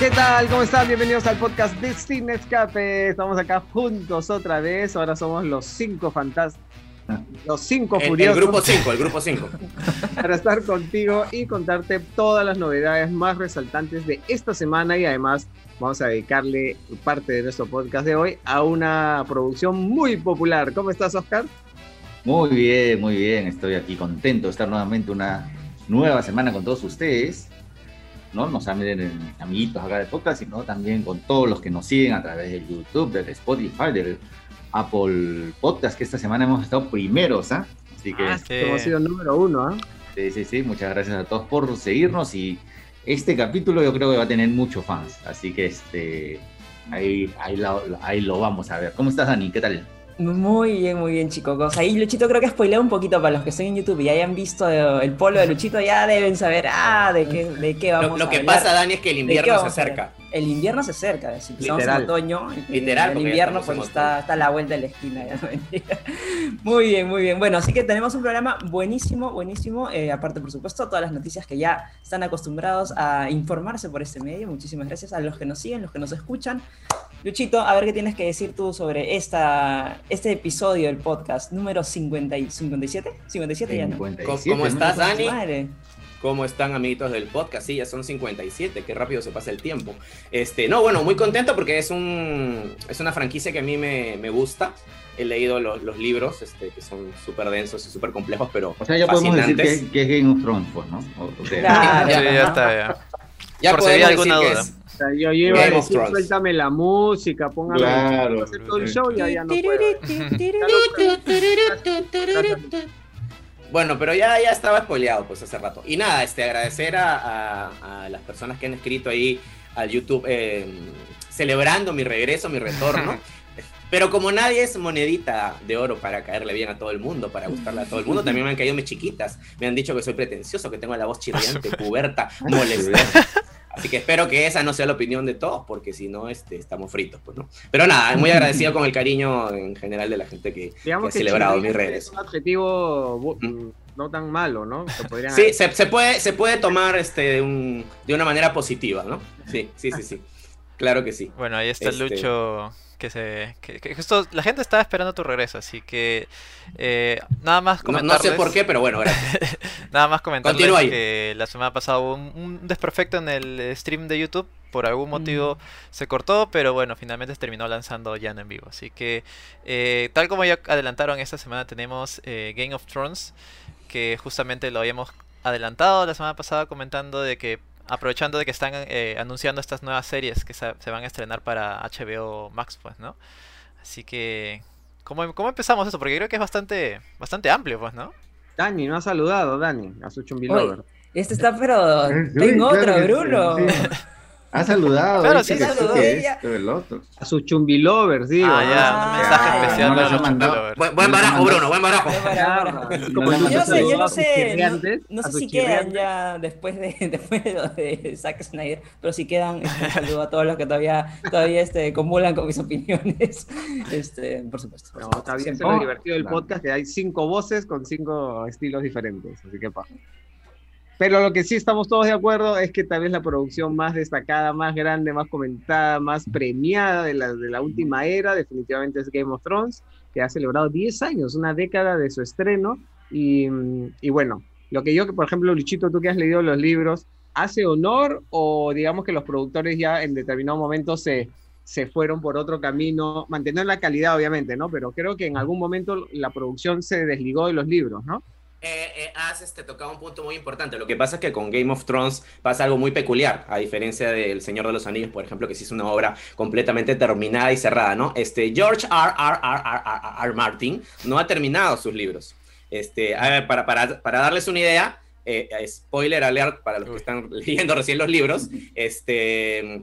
¿Qué tal? ¿Cómo están? Bienvenidos al podcast de Cine Escape. Estamos acá juntos otra vez. Ahora somos los cinco fantásticos. Los cinco El, el furiosos. grupo 5, el grupo 5. para estar contigo y contarte todas las novedades más resaltantes de esta semana y además vamos a dedicarle parte de nuestro podcast de hoy a una producción muy popular. ¿Cómo estás, Oscar? Muy bien, muy bien. Estoy aquí contento de estar nuevamente una nueva semana con todos ustedes. No nos miren amiguitos acá de podcast, sino también con todos los que nos siguen a través de YouTube, del Spotify, del Apple Podcast, que esta semana hemos estado primeros, ¿ah? Así que Ah, sí. Hemos sido número uno, ¿ah? sí, sí, sí, muchas gracias a todos por seguirnos y este capítulo yo creo que va a tener muchos fans, así que este ahí, ahí, lo, ahí lo vamos a ver. ¿Cómo estás, Dani? ¿Qué tal? Muy bien, muy bien, chicos. Ahí Luchito creo que spoileó un poquito para los que estén en YouTube y hayan visto el polo de Luchito, ya deben saber, ah, de qué, de qué Lo, vamos lo a que hablar. pasa, Dani, es que el invierno se acerca. El invierno se acerca, si empezamos Literal. en otoño, el- Literal, el invierno pues está, está a la vuelta de la esquina. ya, muy bien, muy bien. Bueno, así que tenemos un programa buenísimo, buenísimo. eh, aparte, por supuesto, todas las noticias que ya están acostumbrados a informarse por este medio. Muchísimas gracias a los que nos siguen, los que nos escuchan. Luchito, a ver qué tienes que decir tú sobre esta, este episodio del podcast número 50 y 57. 57 ya, ¿no? 57, ¿Cómo- cómo estás, Dani? Madre. ¿Cómo están, amiguitos del podcast? Sí, ya son 57, qué rápido se pasa el tiempo. Este, no, bueno, muy contento porque es, un, es una franquicia que a mí me, me gusta. He leído los, los libros, este, que son súper densos y súper complejos, pero O sea, ya podemos decir fascinantes. que, que es Game of Thrones, pues, ¿no? O- o sea, Claro. Sí, ya está, ya. Ya por si había alguna duda. es, O sea, yo, yo iba a Game of decir, suéltame la música, póngame Claro. hacer todo el show, ya, ya no puedo. Bueno, pero ya, ya estaba spoileado pues hace rato. Y nada, este, agradecer a, las personas que han escrito ahí al YouTube eh, celebrando mi regreso, mi retorno. Pero como nadie es monedita de oro para caerle bien a todo el mundo, para gustarle a todo el mundo, también me han caído mis chiquitas. Me han dicho que soy pretencioso, que tengo la voz chirriante, puberta, molesta. Así que espero que esa no sea la opinión de todos, porque si no, este, estamos fritos, pues, ¿no? Pero nada, muy agradecido con el cariño en general de la gente que, que ha que celebrado mis Es redes. un adjetivo no tan malo, ¿no? Podrían Sí, se, se puede, se puede tomar este, de, un- de una manera positiva, ¿no? Sí, sí, sí, sí. Claro que sí. Bueno, ahí está Este- Lucho. Que se. Que, que justo la gente estaba esperando tu regreso, así que. eh, nada más No, no comentarles. sé por qué, pero bueno, gracias. Nada más comentarles Continúa ahí. que la semana pasada hubo un, un desperfecto en el stream de YouTube. Por algún Mm. motivo se cortó, pero bueno, finalmente se terminó lanzando ya no en vivo. Así que, eh, tal como ya adelantaron, esta semana tenemos eh, Game of Thrones, que justamente lo habíamos adelantado la semana pasada comentando de que, aprovechando de que están eh, anunciando estas nuevas series que se, se van a estrenar para HBO Max, pues, ¿no? Así que, ¿cómo, cómo empezamos eso? Porque creo que es bastante, bastante amplio, pues, ¿no? Dani, no ha saludado, Dani, a su chumbi Oye, lover. Este está, pero Sí, tengo claro otro, que sí, Bruno. sí. Ha saludado. Claro, sí, que saludó esto, el otro. A su chumbi lover, digo. ah, ¿no? ya, un Ah, mensaje ya, especial no para ha los mandado. Chumbelovers. Buen, barajo, Bruno, buen barajo. Como No, no, Yo no sé, yo no sus sé, no, no sé sus si quedan ya después de, después de lo de Zack Snyder, pero si quedan, este, un saludo a todos los que todavía, todavía este, comulgan con mis opiniones, este, por supuesto. por No, supuesto, está bien, es lo divertido del Claro. podcast, que hay cinco voces con cinco estilos diferentes, así que pa. Pero lo que sí estamos todos de acuerdo es que tal vez la producción más destacada, más grande, más comentada, más premiada de la, de la última era, definitivamente es Game of Thrones, que ha celebrado 10 años, una década de su estreno. Y, y bueno, lo que yo, por ejemplo, Luchito, tú que has leído los libros, ¿hace honor o digamos que los productores ya en determinado momento se, se fueron por otro camino, manteniendo la calidad obviamente, ¿no? Pero creo que en algún momento la producción se desligó de los libros, ¿no? Eh, eh, has este, tocado un punto muy importante. Lo que pasa es que con Game of Thrones pasa algo muy peculiar, a diferencia del Señor de los Anillos, por ejemplo, que sí es una obra completamente terminada y cerrada, ¿no? Este, George R. R. R. R. R. R. Martin no ha terminado sus libros. Este, a ver, para, para, para darles una idea, eh, spoiler alert para los que están leyendo recién los libros, este,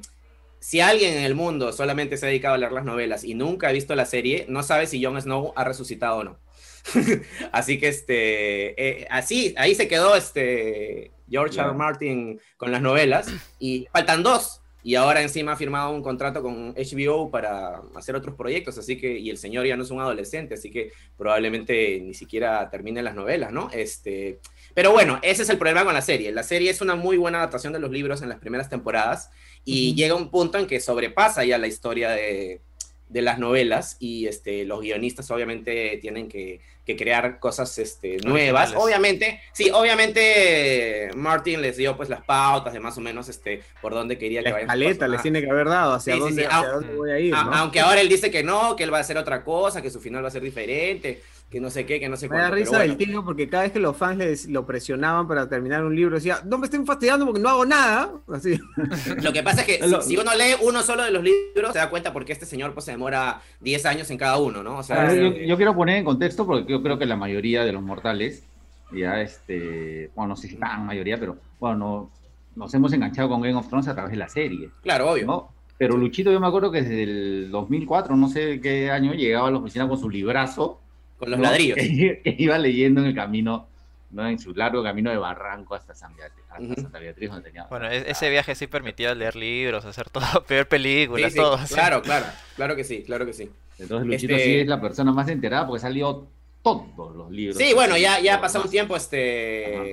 si alguien en el mundo solamente se ha dedicado a leer las novelas y nunca ha visto la serie, no sabe si Jon Snow ha resucitado o no. así que este, eh, así, ahí se quedó este George R. Martin con las novelas y faltan dos. y ahora encima ha firmado un contrato con HBO para hacer otros proyectos, así que, y el señor ya no es un adolescente, así que probablemente ni siquiera termine las novelas, ¿no? Este, pero bueno, ese es el problema con la serie. La serie es una muy buena adaptación de los libros en las primeras temporadas y llega un punto en que sobrepasa ya la historia de, de las novelas y este, los guionistas obviamente tienen que, que crear cosas este, nuevas. Obviamente, sí, obviamente Martin les dio pues las pautas de más o menos este, por dónde quería que vayan. La les tiene que haber dado, hacia, sí, dónde, sí, hacia dónde voy a ir. ¿no? Aunque ahora él dice que no, que él va a hacer otra cosa, que su final va a ser diferente que no sé qué, que no sé cuánto. Me da risa bueno. el tío porque cada vez que los fans les, lo presionaban para terminar un libro, decía, no me estén fastidiando porque no hago nada. Así. Lo que pasa es que si, si, uno lee uno solo de los libros, se da cuenta porque este señor pues se demora 10 años en cada uno, ¿no? O sea, ver, yo, yo, quiero poner en contexto porque yo creo que la mayoría de los mortales, ya este, bueno, no sé si tan mayoría, pero bueno, no, nos hemos enganchado con Game of Thrones a través de la serie. Claro, obvio. ¿no? Pero Luchito, yo me acuerdo que desde el 2004, no sé qué año, llegaba a la oficina con su librazo con los ¿no? ladrillos. Que, que, iba leyendo en el camino, ¿no? en su largo camino de Barranco hasta, San Beatriz, hasta uh -huh. Santa Beatriz. Donde tenía bueno, ese viaje sí permitía leer libros, hacer todo, ver películas, sí, sí, todo. Claro, claro, claro que sí, claro que sí. Entonces Luchito este... sí es la persona más enterada porque salió todos los libros. Sí, bueno, ya, ya ha pasado un tiempo este... Ajá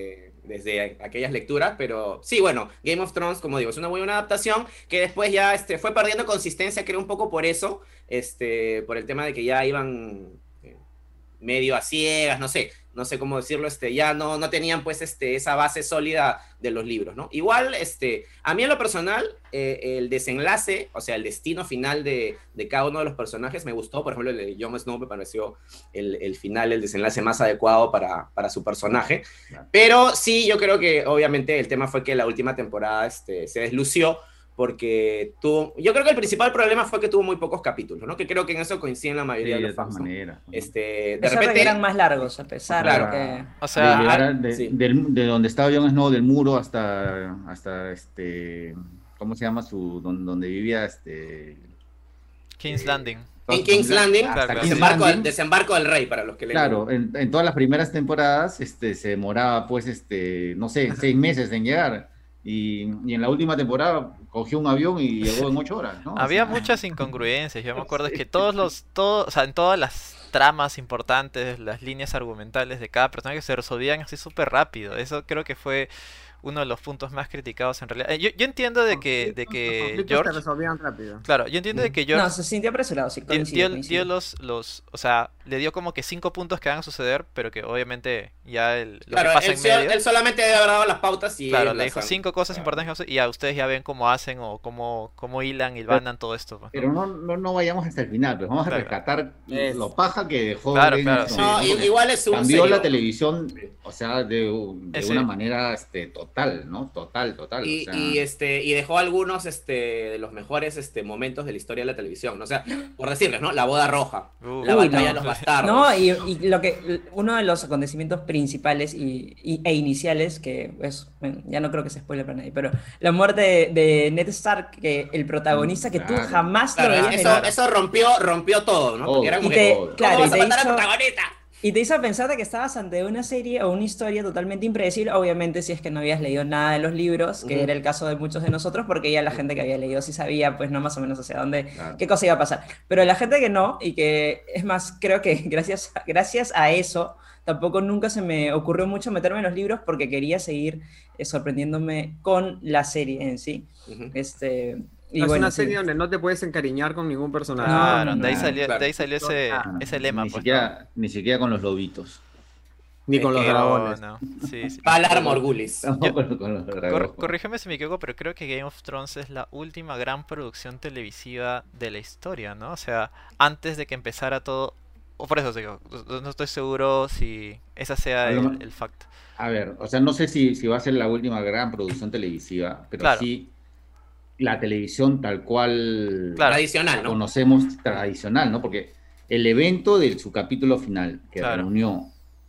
desde aquellas lecturas, pero sí, bueno, Game of Thrones, como digo, es una muy buena adaptación que después ya este, fue perdiendo consistencia, creo un poco por eso, este, por el tema de que ya iban medio a ciegas, no sé, no sé cómo decirlo, este, ya no, no tenían pues este, esa base sólida de los libros, ¿no? Igual, este, a mí en lo personal, eh, el desenlace, o sea, el destino final de, de, cada uno de los personajes me gustó, por ejemplo, el de Jon Snow me pareció el, el final, el desenlace más adecuado para, para su personaje, claro. pero sí, yo creo que obviamente el tema fue que la última temporada este, se deslució, porque tuvo, yo creo que el principal problema fue que tuvo muy pocos capítulos, ¿no? Que creo que en eso coinciden la mayoría sí, de los fans. Maneras, ¿no? Este, de repente eran más largos, a pesar claro. de que... O sea, de, de, sí. de, de, donde estaba Jon Snow, del muro hasta, hasta este, ¿cómo se llama su, donde, donde vivía este? King's Landing. En King's Landing, claro. desembarco, del- desembarco del rey, para los que leen. Claro, en, en todas las primeras temporadas este, se demoraba, pues, este, no sé, seis meses en llegar. Y, y en la última temporada cogió un avión y llegó en ocho horas, ¿no? Había O sea, muchas incongruencias. Yo me acuerdo es que todos los, todos, o sea, en todas las tramas importantes, las líneas argumentales de cada personaje se resolvían así súper rápido. Eso creo que fue uno de los puntos más criticados en realidad. Eh, Yo, yo entiendo de que, de Los que conflictos se George, resolvían rápido. claro, yo entiendo de que George No, se sintió apresurado, sí, dio, coincido, dio- dio los, los, o sea, le dio como que cinco puntos que van a suceder, pero que obviamente ya el, lo Claro, que pasa él, en medio. él solamente haber dado las pautas y Claro, le dijo han- cinco cosas claro. importantes y ya ustedes ya ven cómo hacen o cómo, cómo hilan y vanan todo esto. pues, ¿no? Pero no, no, no vayamos hasta el final, pues vamos a Claro. rescatar Es- lo paja que dejó. Claro, claro, sí. No, igual es un Cambió serio. la televisión, o sea, de, de una manera este, total, ¿no? Total, total. o Y, sea, y, este, y dejó algunos este, de los mejores este, momentos de la historia de la televisión. ¿no? O sea, por decirles, ¿no? La boda roja, Uh, la Uy, batalla no. de los bastardos. No, y, y lo que uno de los acontecimientos principales y, y- e iniciales, que es, bueno, ya no creo que se spoile para nadie, pero la muerte de, de Ned Stark, que el protagonista que tú Claro. jamás Claro, lo veías eso, eso rompió, rompió todo, ¿no? Porque era como Y que, te- ¿cómo claro, vas y a te matar al hizo- protagonista? Y te hizo pensar de que estabas ante una serie o una historia totalmente impredecible, obviamente si es que no habías leído nada de los libros, que Ujú. era el caso de muchos de nosotros, porque ya la gente que había leído sí sabía, pues no más o menos hacia dónde, Claro. qué cosa iba a pasar. Pero la gente que no, y que es más, creo que gracias, gracias a eso, tampoco nunca se me ocurrió mucho meterme en los libros porque quería seguir eh, sorprendiéndome con la serie en sí. Ujú. Este, y es bueno, una sí. serie donde no te puedes encariñar con ningún personaje. Claro, no, de ahí no, salió, claro. de ahí salió ese, ah, ese lema, ni, pues. siquiera, ni siquiera con los lobitos. Ni con los ¿no? dragones. No, no, sí, sí. Valar Morgulis. Tampoco con los dragones. Cor- corrígeme si me equivoco, pero creo que Game of Thrones es la última gran producción televisiva de la historia, ¿no? O sea, antes de que empezara todo. O por eso digo, no estoy seguro si esa sea el, el fact. A ver, o sea, no sé si, si va a ser la última gran producción televisiva, pero Claro. sí la televisión tal cual Claro. Tradicional, ¿no? conocemos tradicional, ¿no? Porque el evento de su capítulo final, que Claro. reunió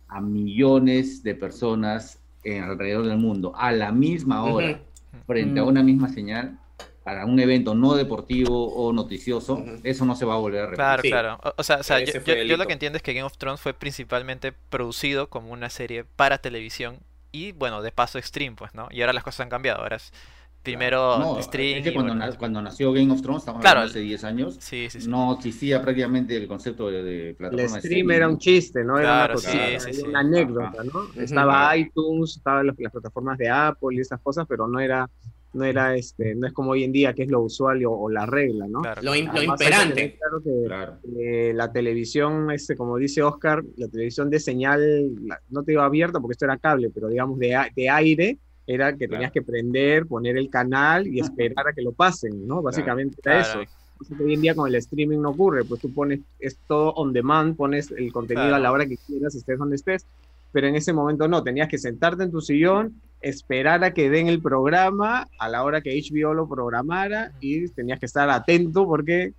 a millones de personas en- alrededor del mundo a la misma hora, frente a Mm. una misma señal, para un evento no deportivo o noticioso, eso no se va a volver a repetir. Claro, Sí. claro. O, o sea, o sea, yo, yo- lo que entiendo es que Game of Thrones fue principalmente producido como una serie para televisión y, bueno, de paso Extreme, pues, ¿no? Y ahora las cosas han cambiado. Ahora es primero No, stream. es que y cuando, bueno. na- cuando nació Game of Thrones, estamos Claro. hablando hace 10 años, Sí, sí, sí. no existía prácticamente el concepto de, de El plataforma de stream era un chiste, ¿no? Era Claro, una sí, cosita, sí, era sí. una anécdota, ¿no? Estaba iTunes, estaban las, las plataformas de Apple y esas cosas, pero no era, no era este, no es como hoy en día que es lo usual o, o la regla, ¿no? Claro. Lo, imperante. claro que, Claro. eh, la televisión, este, como dice Oscar, la televisión de señal, la- no te iba abierta porque esto era cable, pero digamos de, a- de aire, era que tenías Claro. que prender, poner el canal y esperar a que lo pasen, ¿no? Básicamente era Claro. eso. Cosa que hoy en día con el streaming no ocurre, pues tú pones, es todo on demand, pones el contenido a la hora que quieras, estés donde estés, pero en ese momento no, tenías que sentarte en tu sillón, esperar a que den el programa a la hora que HBO lo programara y tenías que estar atento porque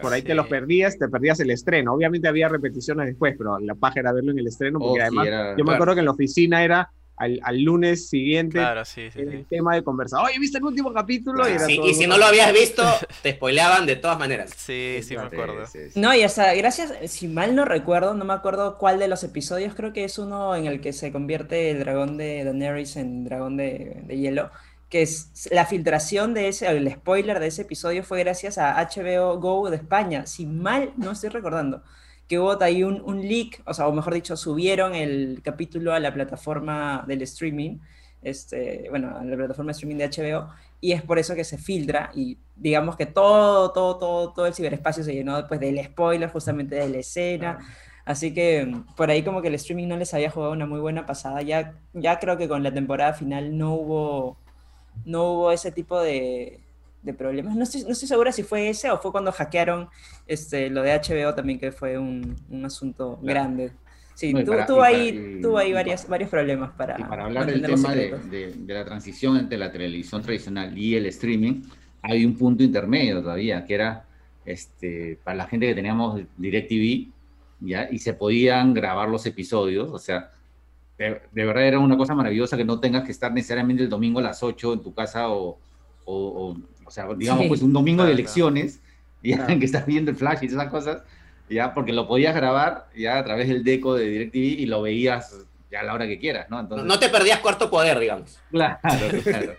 por ahí Sí. te lo perdías, te perdías el estreno. Obviamente había repeticiones después, pero la paja era verlo en el estreno Oh, porque sí, además era- yo me claro. acuerdo que en la oficina era al, al lunes siguiente Claro, sí, sí, sí. el tema de conversar. Oye, ¿viste el último capítulo? Y, era Sí, todo y el si no lo habías visto, te spoileaban de todas maneras. Sí, sí, me acuerdo. Sí, sí, sí. No, y hasta, gracias, si mal no recuerdo, no me acuerdo cuál de los episodios, creo que es uno en el que se convierte el dragón de Daenerys en dragón de, de hielo, que es la filtración de ese, el spoiler de ese episodio fue gracias a HBO Go de España, si mal no estoy recordando, que hubo ahí un, un leak, o sea, o mejor dicho, subieron el capítulo a la plataforma del streaming, este, bueno, a la plataforma de streaming de HBO, y es por eso que se filtra y digamos que todo, todo, todo, todo el ciberespacio se llenó después del spoiler justamente de la escena. Así que mm, por ahí como que el streaming no les había jugado una muy buena pasada. Ya, ya creo que con la temporada final no hubo, no hubo ese tipo de, de problemas. No estoy, no estoy segura si fue ese o fue cuando hackearon este, lo de HBO también, que fue un, un asunto Claro. grande. Sí, No, para- y para- ahí, y- tuvo ahí varias, varios problemas para, Y para hablar del tema de, de- de la transición entre la televisión tradicional y el streaming, hay un punto intermedio todavía, que era este, para la gente que teníamos DirecTV, ¿ya? y se podían grabar los episodios, o sea, de, de verdad era una cosa maravillosa que no tengas que estar necesariamente el domingo a las 8 en tu casa o, o, o sea, digamos, Sí. pues un domingo de Claro, elecciones, ya Claro. que estás viendo el flash y esas cosas, ya, porque lo podías grabar ya a través del deco de DirecTV y lo veías ya a la hora que quieras, ¿no? No, Entonces, no te perdías cuarto poder, digamos. Claro, claro.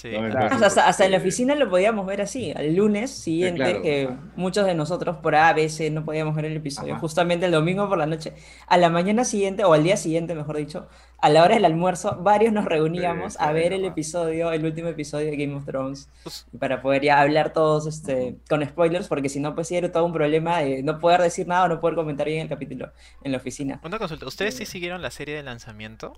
Sí. No, Claro. entonces, Hasta, hasta en la oficina lo podíamos ver así, al lunes siguiente, claro. que muchos de nosotros por A, B, C no podíamos ver el episodio, Ajá. justamente el domingo por la noche. A la mañana siguiente, o al día siguiente, mejor dicho, a la hora del almuerzo, varios nos reuníamos Sí, a sí, ver el episodio, el último episodio de Game of Thrones, Pues- para poder ya hablar todos este, con spoilers, porque si no, pues sí era todo un problema de no poder decir nada o no poder comentar bien el capítulo en la oficina. Una consulta, ¿ustedes sí siguieron la serie de lanzamiento?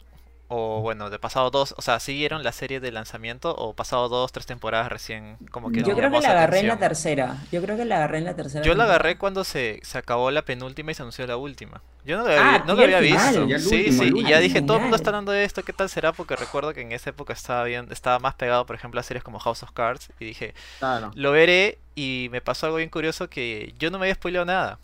O bueno, de pasado dos, o sea, ¿siguieron la serie de lanzamiento o pasado dos, tres temporadas recién como que No. Yo creo que la agarré en la tercera, yo creo que la agarré en la tercera. Yo la temporada. agarré cuando se, se acabó la penúltima y se anunció la última. Yo no la, Ah, había- no la había final. visto. Sí, último, sí, y ya dije, todo el mundo está hablando de esto, ¿qué tal será? Porque recuerdo que en esa época estaba bien, estaba más pegado, por ejemplo, a series como House of Cards y dije, Claro. lo veré y me pasó algo bien curioso que yo no me había spoileado nada.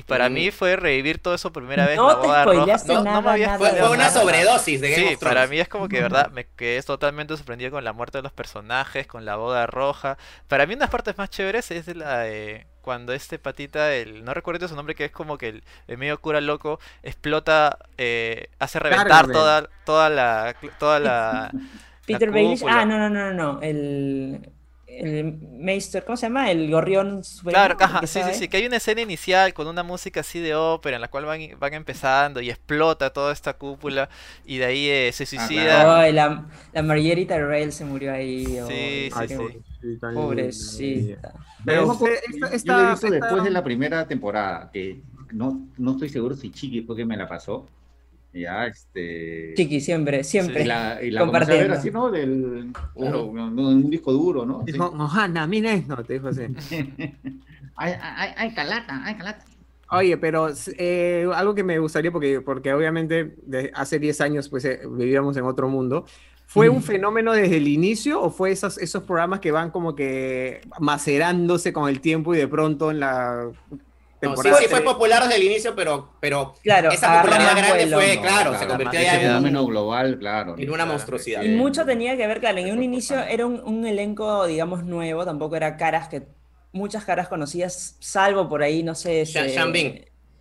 Y para Mm. mí fue revivir todo eso por primera vez, No la te boda roja. No, no nada, me había Fue, fue una nada. sobredosis de Game Sí, of para mí es como que de verdad me quedé totalmente sorprendido con la muerte de los personajes, con la boda roja. Para mí una de las partes más chéveres es de la de cuando este patita, el no recuerdo su nombre, que es como que el, el medio cura loco, explota, eh, hace reventar toda, toda la toda la, Peter la Baelish. Ah, no, no, no, no, no. El, el Meister, ¿cómo se llama? El gorrión Claro, ajá, sí, sí, sí, que hay una escena inicial con una música así de ópera en la cual van, van empezando y explota toda esta cúpula y de ahí eh, se suicida. claro. Ay, la, la Marguerite Tyrell se murió ahí. Sí, ay, sí, qué sí. pobrecita. Pero yo esta- lo he esta- visto esta- después de la primera temporada, que no, no estoy seguro si Chiqui fue que me la pasó. Ya, este. Chiqui, siempre, siempre. Y la, y la comencé a ver Compartiendo. así, ¿no? Del, claro, en un disco duro, ¿no? Dijo, Ohana, mira esto, te dijo así. ay, ay, ay, calata, ay, calata. Oye, pero eh, algo que me gustaría, porque, porque obviamente de hace 10 años pues eh, vivíamos en otro mundo, ¿fue un fenómeno desde el inicio o fue esos, esos programas que van como que macerándose con el tiempo y de pronto en la No, sí, fue popular desde el inicio, pero, pero Claro, esa popularidad grande vuelo. fue, No, claro, claro, se convirtió ya en fenómeno un- global, claro. en una monstruosidad. Y mucho tenía que ver, claro, en un inicio era un, un elenco, digamos, nuevo, tampoco era caras que, muchas caras conocidas, salvo por ahí, no sé, ese- Sean Bean.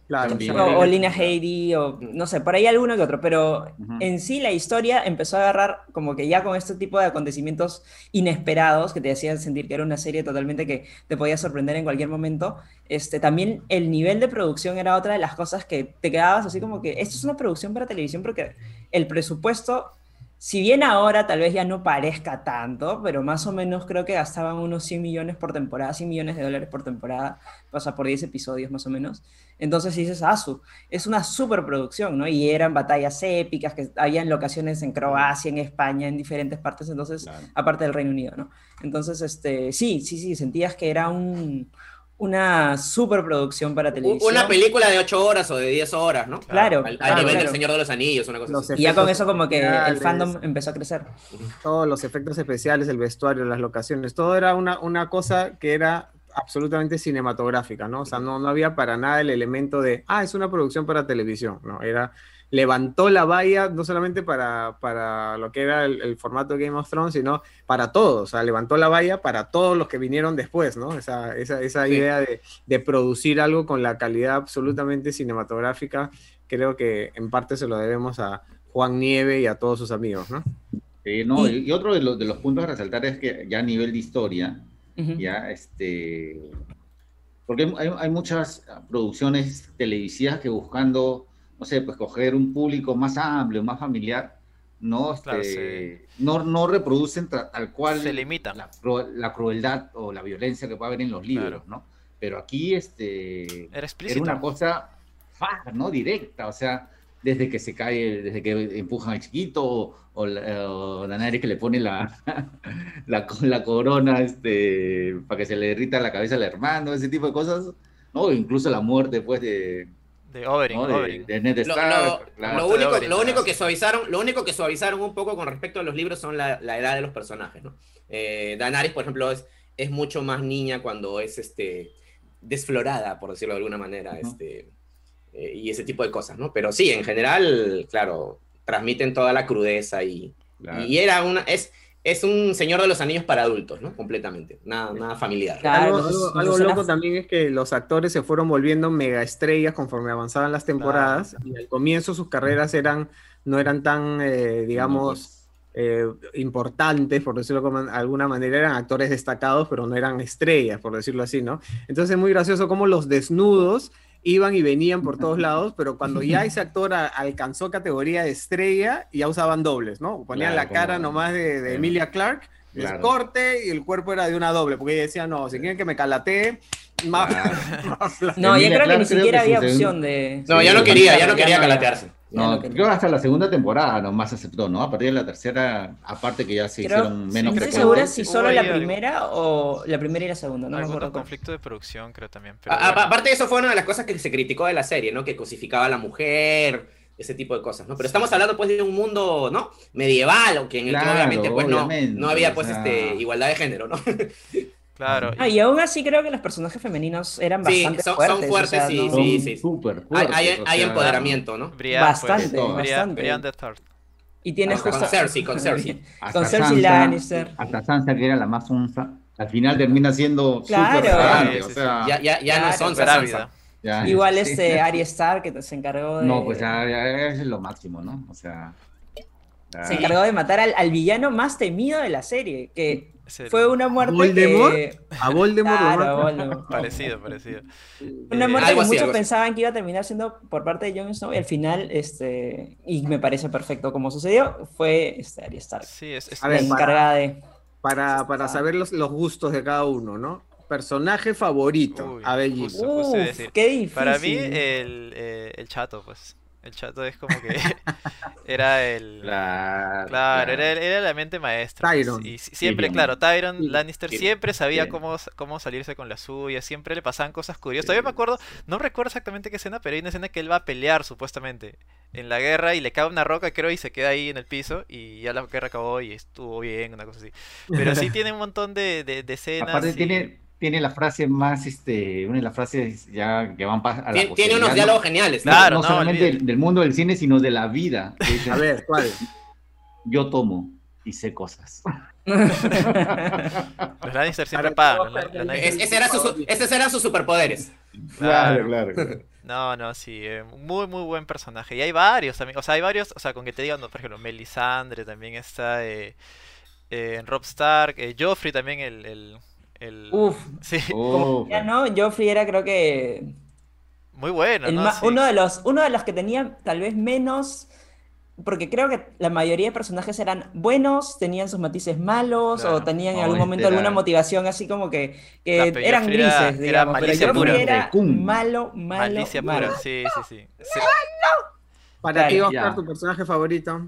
Claro. O, o Lina Headey, o no sé, por ahí alguno que otro, pero en sí la historia empezó a agarrar como que ya con este tipo de acontecimientos inesperados que te hacían sentir que era una serie totalmente que te podía sorprender en cualquier momento, este, también el nivel de producción era otra de las cosas que te quedabas así como que esto es una producción para televisión porque el presupuesto, si bien ahora tal vez ya no parezca tanto, pero más o menos creo que gastaban unos 100 millones por temporada, 100 millones de dólares por temporada, pasa por 10 episodios más o menos. Entonces dices, ah, su, es una superproducción, ¿no? Y eran batallas épicas, que habían locaciones en Croacia, en España, en diferentes partes, entonces, Claro. aparte del Reino Unido, ¿no? Entonces, este, sí, sí, sí, sentías que era un, una superproducción para televisión. Una película de 8 horas o de 10 horas, ¿no? Claro, Al, al claro, nivel claro. del Señor de los Anillos, una cosa Los así. Y ya con eso como que el fandom empezó a crecer. todos los efectos especiales, el vestuario, las locaciones, todo era una, una cosa que era absolutamente cinematográfica, ¿no? O sea, no, no había para nada el elemento de, ah, es una producción para televisión, ¿no? Era, levantó la valla no solamente para, para lo que era el, el formato de Game of Thrones, sino para todos, o sea, levantó la valla para todos los que vinieron después, ¿no? Esa, esa, esa Sí. idea de, de producir algo con la calidad absolutamente cinematográfica, creo que en parte se lo debemos a Juan Nieve y a todos sus amigos, ¿no? Sí, no, Y- otro de los, de los puntos a resaltar es que ya a nivel de historia, ya este porque hay- hay muchas producciones televisivas que buscando no sé pues coger un público más amplio más familiar no Este, Claro, no, no reproducen tal cual Se limitan. la, la crueldad o la violencia que puede haber en los libros Claro. no pero aquí este Era era una cosa no directa o sea desde que se cae, desde que empujan al chiquito, o, o, o que le pone la, la, la corona este, para que se le derrita la cabeza al hermano, ese tipo de cosas, ¿no? Incluso la muerte pues de, De Oberyn, ¿no? de, Oberyn. de Ned Lo, Stark, único, lo que suavizaron, lo único que suavizaron un poco con respecto a los libros son la, la edad de los personajes, ¿no? Eh, Daenerys, por ejemplo, es, es mucho más niña cuando es este desflorada, por decirlo de alguna manera, este, eh, y ese tipo de cosas, ¿no? Pero sí, en general, claro, transmiten toda la crudeza y, Claro. y era una, es, es un señor de los anillos para adultos, ¿no? Completamente, nada, nada familiar. Claro, algo loco también es que los actores se fueron volviendo mega estrellas conforme avanzaban las temporadas y al comienzo sus carreras eran no eran tan eh, digamos eh, importantes por decirlo de alguna manera eran actores destacados pero no eran estrellas por decirlo así no entonces es muy gracioso cómo los desnudos iban y venían por todos lados pero cuando ya ese actor a- alcanzó categoría de estrella ya usaban dobles no ponían Claro, la cara como- nomás de. Emilia Clark el corte y el cuerpo era de una doble, porque ella decía, no, si quieren que me calatee, más... Claro. más plata". No, yo creo que ni siquiera había opción de... No, ya no quería, ya no quería calatearse. No, creo que hasta la segunda temporada nomás aceptó, ¿no? A partir de la tercera, aparte que ya se Creo- hicieron menos no estoy segura si solo la primera o la primera y la segunda, no me acuerdo. cuál. conflictos de producción, creo también. Pero A- a- bueno. Aparte de eso, fue una de las cosas que se criticó de la serie, ¿no? Que cosificaba a la mujer, ese tipo de cosas, ¿no? Pero estamos hablando, pues, de un mundo, ¿no? Medieval, o que en el que Claro, obviamente, pues, no, obviamente, no había, o pues, sea- este, igualdad de género, ¿no? Claro. Ah, y aún así creo que los personajes femeninos eran Sí, bastante son- son fuertes. o fuertes, sea, sí, no- sí, sí. súper Hay, fuertes, hay- o hay sea, empoderamiento, ¿no? Brian, Bastante, pues, Brian- bastante. Brian Stark. Y tienes Con justo... Cersei, con Cersei. hasta Con Cersei Sansa- Lannister. Hasta Sansa, que era la más onza, al final termina siendo Claro. súper relevante, Sí, o sí, sea, Ya, ya, ya no son Grávida. Sansa. ya- Igual sí. este Arya Stark que se encargó de... No, pues ya, ya es lo máximo, ¿no? O sea... Se encargó de matar al, al villano más temido de la serie, que Es fue una muerte ¿Voldemort? que... A Voldemort Claro. Voldemort. Parecido, parecido. Una Eh, muerte que así, muchos pensaban que iba a terminar siendo por parte de Jon Snow y al final, este, y me parece perfecto como sucedió, fue este, Arya Stark. Sí, es, es- La ver, para- encargada de... Para, para saber los, los gustos de cada uno, ¿no? Personaje favorito. Uy, a ver, Gis. justo. justo iba a Uf, decir. qué difícil. Para mí, el, eh, el chato, pues. El chato es como que era el... Claro, Claro, era, era la mente maestra. pues, Tyrion. Y si- siempre, Tyrion. claro, Tyron Sí, Lannister siempre sabía Tyrion. cómo, cómo salirse con la suya, siempre le pasaban cosas curiosas. Todavía me acuerdo, no recuerdo exactamente qué escena, pero hay una escena que él va a pelear supuestamente en la guerra y le cae una roca, creo, y se queda ahí en el piso y ya la guerra acabó y estuvo bien, una cosa así. Pero sí tiene un montón de, de, de escenas. Aparte y- tiene, tiene la frase más, este, una de las frases ya que van a la Tiene, tiene unos diálogos geniales. No- Claro, no, no, solamente del, del mundo del cine, sino de la vida. Dice, A ver, ¿cuál? Yo tomo y sé cosas. Los Lannister siempre pagan. ese era su- esos eran sus superpoderes. Claro. claro. No, No, no, sí, eh, muy, muy buen personaje. Y hay varios también, o sea, hay varios, o sea, con que te digan, no, por ejemplo, Melisandre también está, eh, eh, Rob Stark, eh, Joffrey también, el, el, el- Uf, Sí, ya no, Joffrey era creo que muy bueno, el ¿no? ma- Sí. uno de los, uno de los que tenía tal vez menos, porque creo que la mayoría de personajes eran buenos, tenían sus matices malos, Claro. o tenían en algún momento alguna motivación así como que, que Claro, pero eran era- grises, era digamos, pero malicia Joffrey pura. era malo, malo, Malicia malo. pura, sí, sí, sí. Sí. Para ti, Oscar, ya. tu personaje favorito.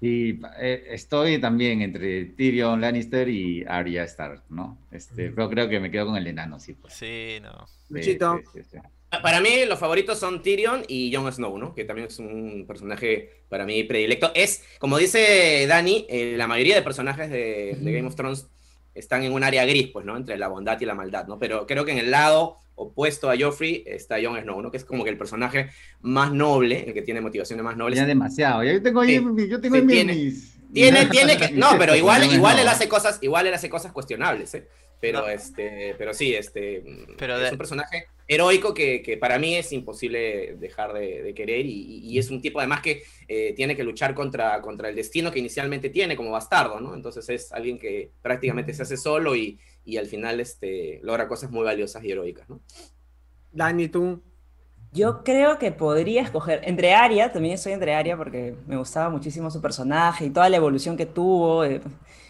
Sí, eh, estoy también entre Tyrion Lannister y Arya Stark, ¿no? Este, pero creo que me quedo con el enano, sí. Pues. Sí, no. Sí, Luchito. sí, sí, sí. Para mí, los favoritos son Tyrion y Jon Snow, ¿no? Que también es un personaje para mí predilecto. Es, como dice Dani, eh, la mayoría de personajes de, de Game of Thrones están en un área gris, pues, ¿no? Entre la bondad y la maldad, ¿no? Pero creo que en el lado opuesto a Joffrey está Jon Snow, ¿no? Que es como que el personaje más noble, el que tiene motivaciones más nobles. Ya demasiado. Ya yo tengo ahí, Sí. yo tengo Sí, ahí tiene- mis... Tiene, tiene que. No, pero igual, igual él hace cosas, igual él hace cosas cuestionables, ¿eh? Pero No. este, pero sí, este Pero es de- un personaje heroico que, que para mí es imposible dejar de, de querer y, y es un tipo además que eh, tiene que luchar contra, contra el destino que inicialmente tiene como bastardo, ¿no? Entonces es alguien que prácticamente se hace solo y, y al final este, logra cosas muy valiosas y heroicas, ¿no? Dani, tú. Yo creo que podría escoger entre Arya, también estoy entre Arya porque me gustaba muchísimo su personaje y toda la evolución que tuvo. eh,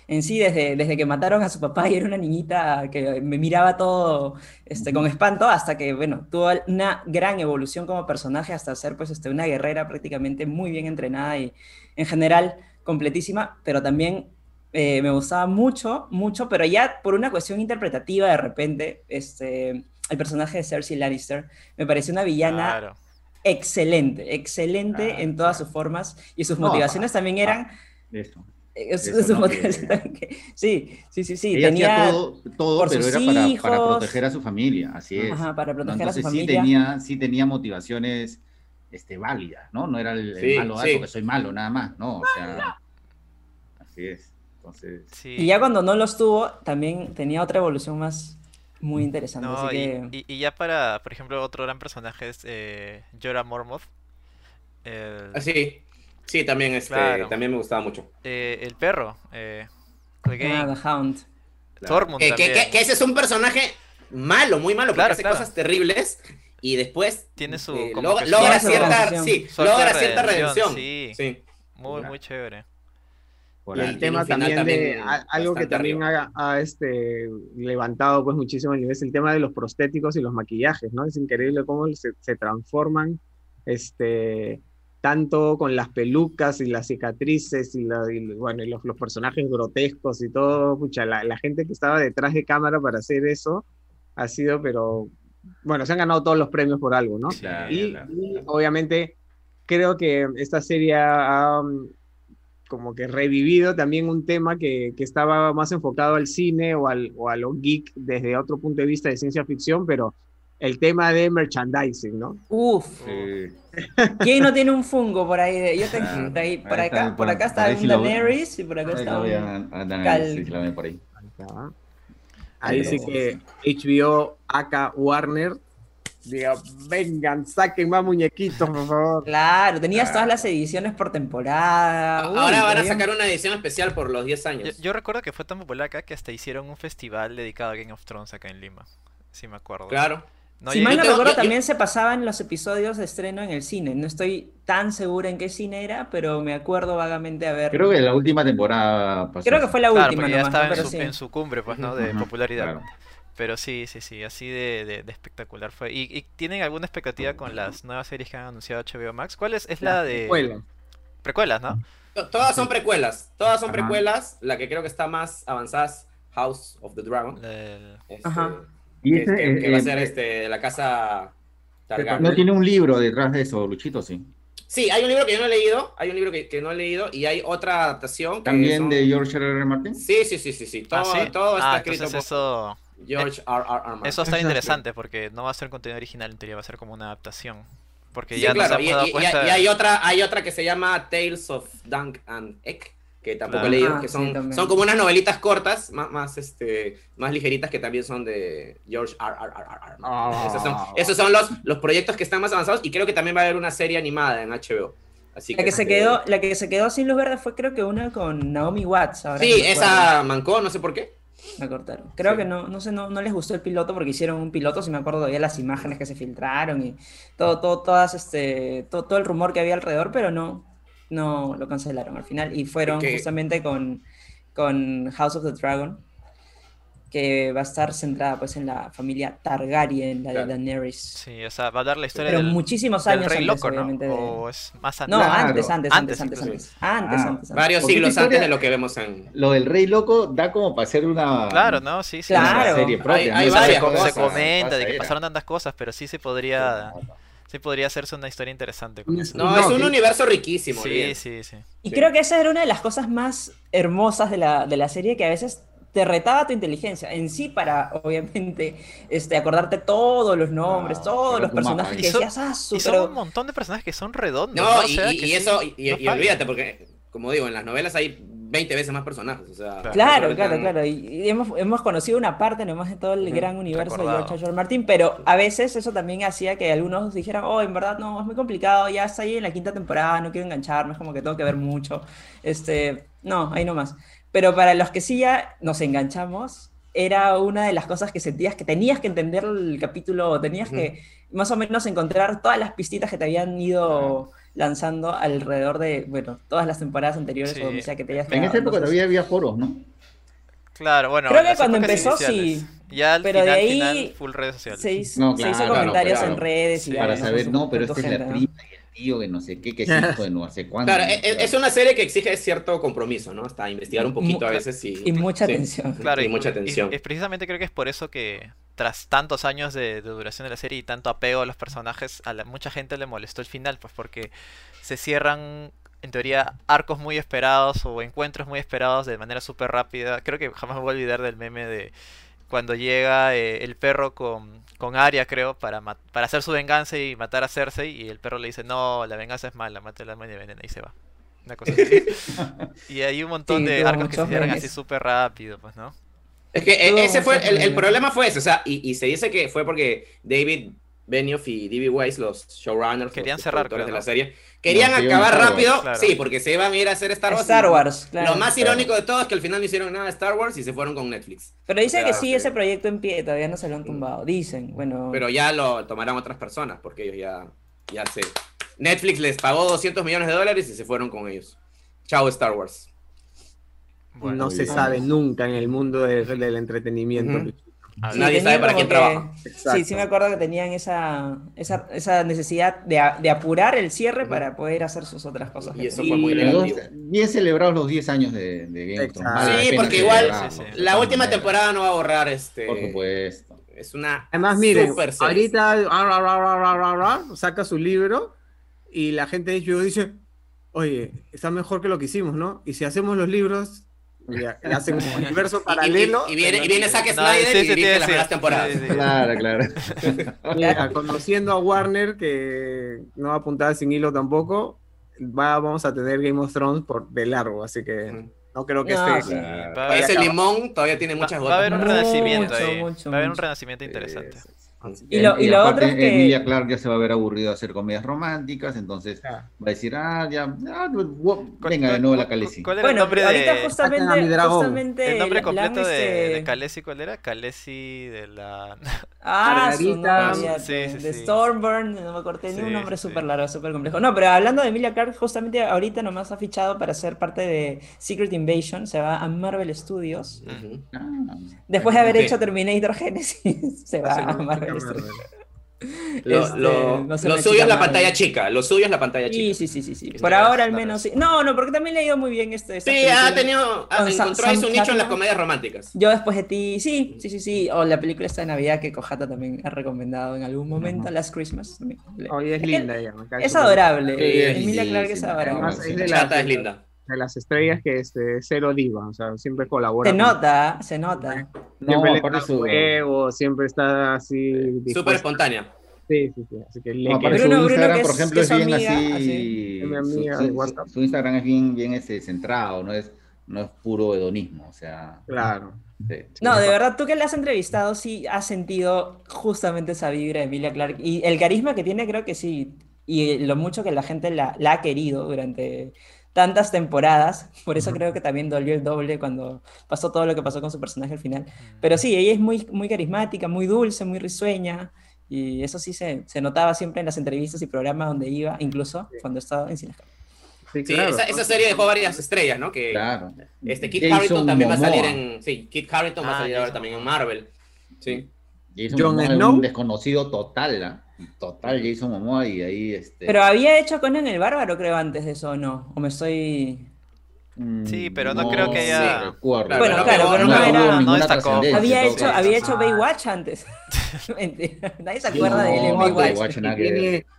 en sí, desde, desde que mataron a su papá y era una niñita que me miraba todo este, con espanto, hasta que, bueno, tuvo una gran evolución como personaje hasta ser, pues, este, una guerrera prácticamente muy bien entrenada y, en general, completísima, pero también eh, me gustaba mucho, mucho, pero ya por una cuestión interpretativa de repente, este, el personaje de Cersei Lannister me pareció una villana Claro. excelente, excelente Ah, en todas claro. sus formas y sus No, motivaciones ah, también eran... Eso. eh, Que- que- sí, sí, sí, sí, Ella hacía tenía... todo, todo por pero era para, proteger a su familia, así es. Ajá, para proteger a su Entonces sí familia. tenía, sí tenía motivaciones este, válidas, ¿no? No era el, malo sí. porque soy malo, nada más, no, o sea, así es. Entonces, Sí. Y ya cuando no los tuvo, también tenía otra evolución más muy interesante. No, así y, que... y- y ya para, por ejemplo, otro gran personaje es eh, Jorah Mormont. El, Ah, Sí, sí, también, este, Claro. también me gustaba mucho. eh, el perro. Eh, Clegane, Ah, The Hound. Que, que- también. que- que ese es un personaje malo, muy malo, porque Claro, hace cosas terribles y después Tiene su- eh, como logra, que logra su- cierta, sí, logra cierta redención, redención. sí. Sí. Muy, muy chévere. Por Y el tema también, de también a- algo que también ha, ha, este, levantado pues muchísimo el nivel es el tema de los prostéticos y los maquillajes, ¿no? Es increíble cómo se, se transforman este, tanto con las pelucas y las cicatrices y, la- y, bueno, y los, los personajes grotescos y todo, pucha, la, la gente que estaba detrás de cámara para hacer eso ha sido, pero bueno, se han ganado todos los premios por algo, ¿no? Claro, Y, claro. y, obviamente creo que esta serie ha como que revivido también un tema que, que estaba más enfocado al cine o, al, o a lo geek desde otro punto de vista de ciencia ficción, pero el tema de merchandising, ¿no? Uf, Sí. ¿quién no tiene un fungo por ahí? de- Yo tengo Ah, por ahí, por ahí acá, está, por acá está un. Daenerys y por acá está un... a- a dar Cal- análisis, lo ven por ahí. Ahí está. Ahí Pero- sí que HBO, acá Warner, diga, vengan, saquen más muñequitos, por favor. Claro, tenías Ah. todas las ediciones por temporada. Uy, Ahora van a había- sacar una edición especial por los 10 Yo, años. yo recuerdo que fue tan popular acá que hasta hicieron un festival dedicado a Game of Thrones acá en Lima. Sí me acuerdo. Claro. No, si mal no recuerdo, yo- yo- también se pasaban los episodios de estreno en el cine. No estoy tan segura en qué cine era, pero me acuerdo vagamente haber. Creo que la última temporada pasó. Creo que fue la Claro, última ya estaba en su, sí. en su cumbre, pues, ¿no? De popularidad. claro. Pero sí, sí, sí, así de, de- de espectacular fue. ¿Y, y tienen alguna expectativa con las nuevas series que han anunciado HBO Max? ¿Cuál es? Es la de... Escuela. Precuelas, ¿no? To- Todas son precuelas. Todas son Ajá. precuelas. La que creo que está más avanzada es House of the Dragon. Este, Ajá. Y que, ese, que- que va a eh, ser eh, este, la casa Targaryen. No tiene un libro detrás de eso, Luchito, sí. Sí, hay un libro que yo no he leído. Hay un libro que, que no he leído. Y hay otra adaptación. que También son- de George R. R. Martin. Sí, sí, sí, sí. sí. Todo, Ah, ¿sí? todo está Ah, escrito entonces por eso, George R. R. R. Martin. eso está interesante porque no va a ser contenido original en teoría, va a ser como una adaptación. Porque Sí, ya claro, nos y, hemos dado y- y- cuenta... y hay otra, hay otra que se llama Tales of Dunk and Egg, que tampoco Claro. he leído, Ah, que son, son como unas novelitas cortas, más, más, este, más ligeritas que también son de George R. R. R. R. Ah. Esos son, esos son los, los proyectos que están más avanzados y creo que también va a haber una serie animada en HBO. Así La que se quedó, la que se quedó sin luz verde fue creo que una con Naomi Watts. ahora Sí, esa mancó, no sé por qué. La cortaron. Creo Sí. que no, no sé, no, no les gustó el piloto porque hicieron un piloto, si me acuerdo todavía las imágenes que se filtraron y todo, todo, todas este, todo, todo el rumor que había alrededor, pero no, no lo cancelaron al final y fueron Es que- justamente con, con House of the Dragon, que va a estar centrada pues en la familia Targaryen, la Claro. de Daenerys. Sí, o sea, va a hablar la historia Pero del, muchísimos del años rey antes, loco, ¿no? obviamente. de- O es más No, antes. Claro. antes, antes, Antes, antes, antes, Ah, antes. Varios siglos antes de lo que vemos en... Lo del Rey Loco da como para hacer una, Claro, ¿no? Sí, sí. Claro. una serie propia. Hay- ¿no? varias se- cosas. se comenta de que Era. pasaron tantas cosas, pero sí se podría, sí podría hacerse una historia interesante con eso. No, No, es un sí. universo riquísimo. Sí, sí, sí. Y Sí. creo que esa era una de las cosas más hermosas de la, de la serie, que a veces te retaba tu inteligencia en sí para, obviamente, este, acordarte todos los nombres, Ah, todos los personajes Y que son- decías, ah, su, Y son un montón de personajes que son redondos. No, y, sea, y- que y sí, eso, y, y olvídate, porque, como digo, en las novelas hay 20 veces más personajes. O sea, Claro, claro, tan- claro. Y, y hemos, hemos conocido una parte nomás de todo el gran universo de. George R. R. Martin, pero a veces eso también hacía que algunos dijeran, oh, en verdad no, es muy complicado, ya está ahí en la quinta temporada, no quiero engancharme, es como que tengo que ver mucho. Este, no, ahí nomás. Pero para los que sí ya nos enganchamos, era una de las cosas que sentías que tenías que entender el capítulo, tenías que más o menos encontrar todas las pistitas que te habían ido lanzando alrededor de, bueno, todas las temporadas anteriores Sí. o donde sea que te hayas En quedado. esa época todavía había foros, ¿no? Claro, bueno. Creo que cuando empezó, iniciales. sí. Ya al Pero de final, ahí final, full redes sociales. se hizo, No, se claro, hizo claro, comentarios claro. en redes y Sí. Para saber, no, pero esta es la ¿no? prima y tío que no sé qué, que es hijo de no sé cuándo. Claro, e- e- es una serie que exige cierto compromiso, ¿no? Hasta investigar un poquito Mu- a veces y... Y mucha sí. atención. Claro, y y, mucha y- atención. y precisamente creo que es por eso que tras tantos años de, de duración de la serie y tanto apego a los personajes, a la- mucha gente le molestó el final, pues porque se cierran, en teoría, arcos muy esperados o encuentros muy esperados de manera súper rápida. Creo que jamás me voy a olvidar del meme de cuando llega eh, el perro con, con Arya, creo, para, para hacer su venganza y matar a Cersei, y el perro le dice, no, la venganza es mala, mate la y venena, y se va. Una cosa así. y hay un montón Sí, de arcos que se cierran así súper rápido, pues, ¿no? Es que Tuvo ese fue, el, el problema fue ese, o sea, y, y se dice que fue porque David Benioff y D.B. Weiss, los showrunners, Querían los cerrar, creo, de la serie, querían No, acabar rápido, claro. sí, porque se iban a ir a hacer Star Wars. Star y- Wars, claro. Lo más Claro. irónico de todo es que al final no hicieron nada de Star Wars y se fueron con Netflix. Pero dicen O sea, que sí, que- ese proyecto en pie, todavía no se lo han tumbado. Dicen, bueno. Pero ya lo tomarán otras personas, porque ellos ya, ya se... Netflix les pagó 200 millones de dólares y se fueron con ellos. Chao Star Wars. Bueno, no se bien. sabe nunca en el mundo de- del entretenimiento. A Sí, ver, Nadie sabe para quién que- trabaja. Sí, Exacto. sí me acuerdo que tenían esa, esa, esa necesidad de, de apurar el cierre para poder hacer sus otras cosas. Y eso fue muy negativo. bien celebrados los 10 años de, de Game of Thrones. Vale Sí, porque igual Sí, sí. La última temporada no va a borrar este... Por supuesto. Es una Además, miren, ahorita ra, ra, ra, ra, ra, ra, ra, saca su libro y la gente de HBO dice, oye, está mejor que lo que hicimos, ¿no? Y si hacemos los libros, ya hacen un universo Y- y- paralelo. Y, viene, y viene Zack No, Snyder sí, y dirige sí, las sí. primeras temporadas. Sí, sí. Claro, claro. Mira, conociendo a Warner, que no va a apuntar sin hilo tampoco, va, vamos a tener Game of Thrones por de largo, así que Ujú. no creo que No, esté... sí. Claro. Ese limón todavía tiene muchas va a gotas. haber un Mucho, renacimiento ahí. mucho, va a haber un renacimiento interesante. Y lo- y lo aparte, otro es que- Emilia Clarke ya se va a ver aburrido de hacer comedias románticas, entonces Ah. va a decir, ah, ya, ah, venga de nuevo la Khaleesi. ¿Cuál era el Bueno, nombre ahorita de... justamente, a El nombre completo de, de Khaleesi, ¿cuál era? Khaleesi de la... Ah, su Margarita. novia, Sí, de- sí, de sí. Stormburn, no me tenía un nombre súper sí. largo, súper complejo. No, pero hablando de Emilia Clarke, justamente ahorita nomás ha fichado para ser parte de Secret Invasion, se va a Marvel Studios. Ah, Después de haber Sí. hecho Terminator Genesis, se va a Marvel Studios. Lo, Este, lo- no sé, lo una suyo es la pantalla chica. Lo suyo es la pantalla Sí, chica. sí, sí, sí, sí. Por ahora al menos sí. No, no, porque también le ha ido muy bien este. Sí, película. ha tenido. ha- Sam- encontró ahí su Sam nicho en las comedias románticas. Yo después de ti, sí, sí, sí, sí. O la película esta de Navidad que Kojata también ha recomendado en algún momento, Ajá. Last Christmas. Oye, es linda ella. Es adorable. Sí, Emilia Clarke es adorable. Sí, Chata es linda. De las estrellas que es este, cero diva, o sea, siempre colabora. Se con- nota, se nota. No, Siempre le aparte da su- juego, siempre está así. Súper dispuesta. espontánea. Sí, sí, sí. Así que le No, su Bruno- Bruno, Instagram, que por es- ejemplo, que es es bien amiga, así. así. Es mi amiga su, su- su Instagram es bien, bien ese, centrado, no es, no es puro hedonismo. O sea, Claro. sí. No, de verdad, tú que le has entrevistado, sí has sentido justamente esa vibra de Emilia Clark y el carisma que tiene, creo que sí, y lo mucho que la gente la, la ha querido durante tantas temporadas. Por eso creo que también dolió el doble cuando pasó todo lo que pasó con su personaje al final. Pero sí, ella es muy, muy carismática, muy dulce, muy risueña. Y eso sí se, se notaba siempre en las entrevistas y programas donde iba, incluso cuando estaba en Cinescap. Sí, Sí, claro. esa, esa serie dejó varias estrellas, ¿no? Que Claro. este Kit Jason Harington también va a salir Momoa. en. Sí, Kit Harington va a Ah, salir ahora también en Momoa. Marvel. Sí. Jason Jon Momoa es Snow. un desconocido total, ¿ah? Total Jason Momoa y ahí este. Pero había hecho Conan el Bárbaro, creo, antes de eso, ¿o no? O me estoy... mm, Sí, pero no creo que haya-. Claro, Bueno, no claro, pero no era- no destacó. Había hecho, había hecho Ah. Baywatch antes. Mentira. Nadie se acuerda no, de él en Baywatch.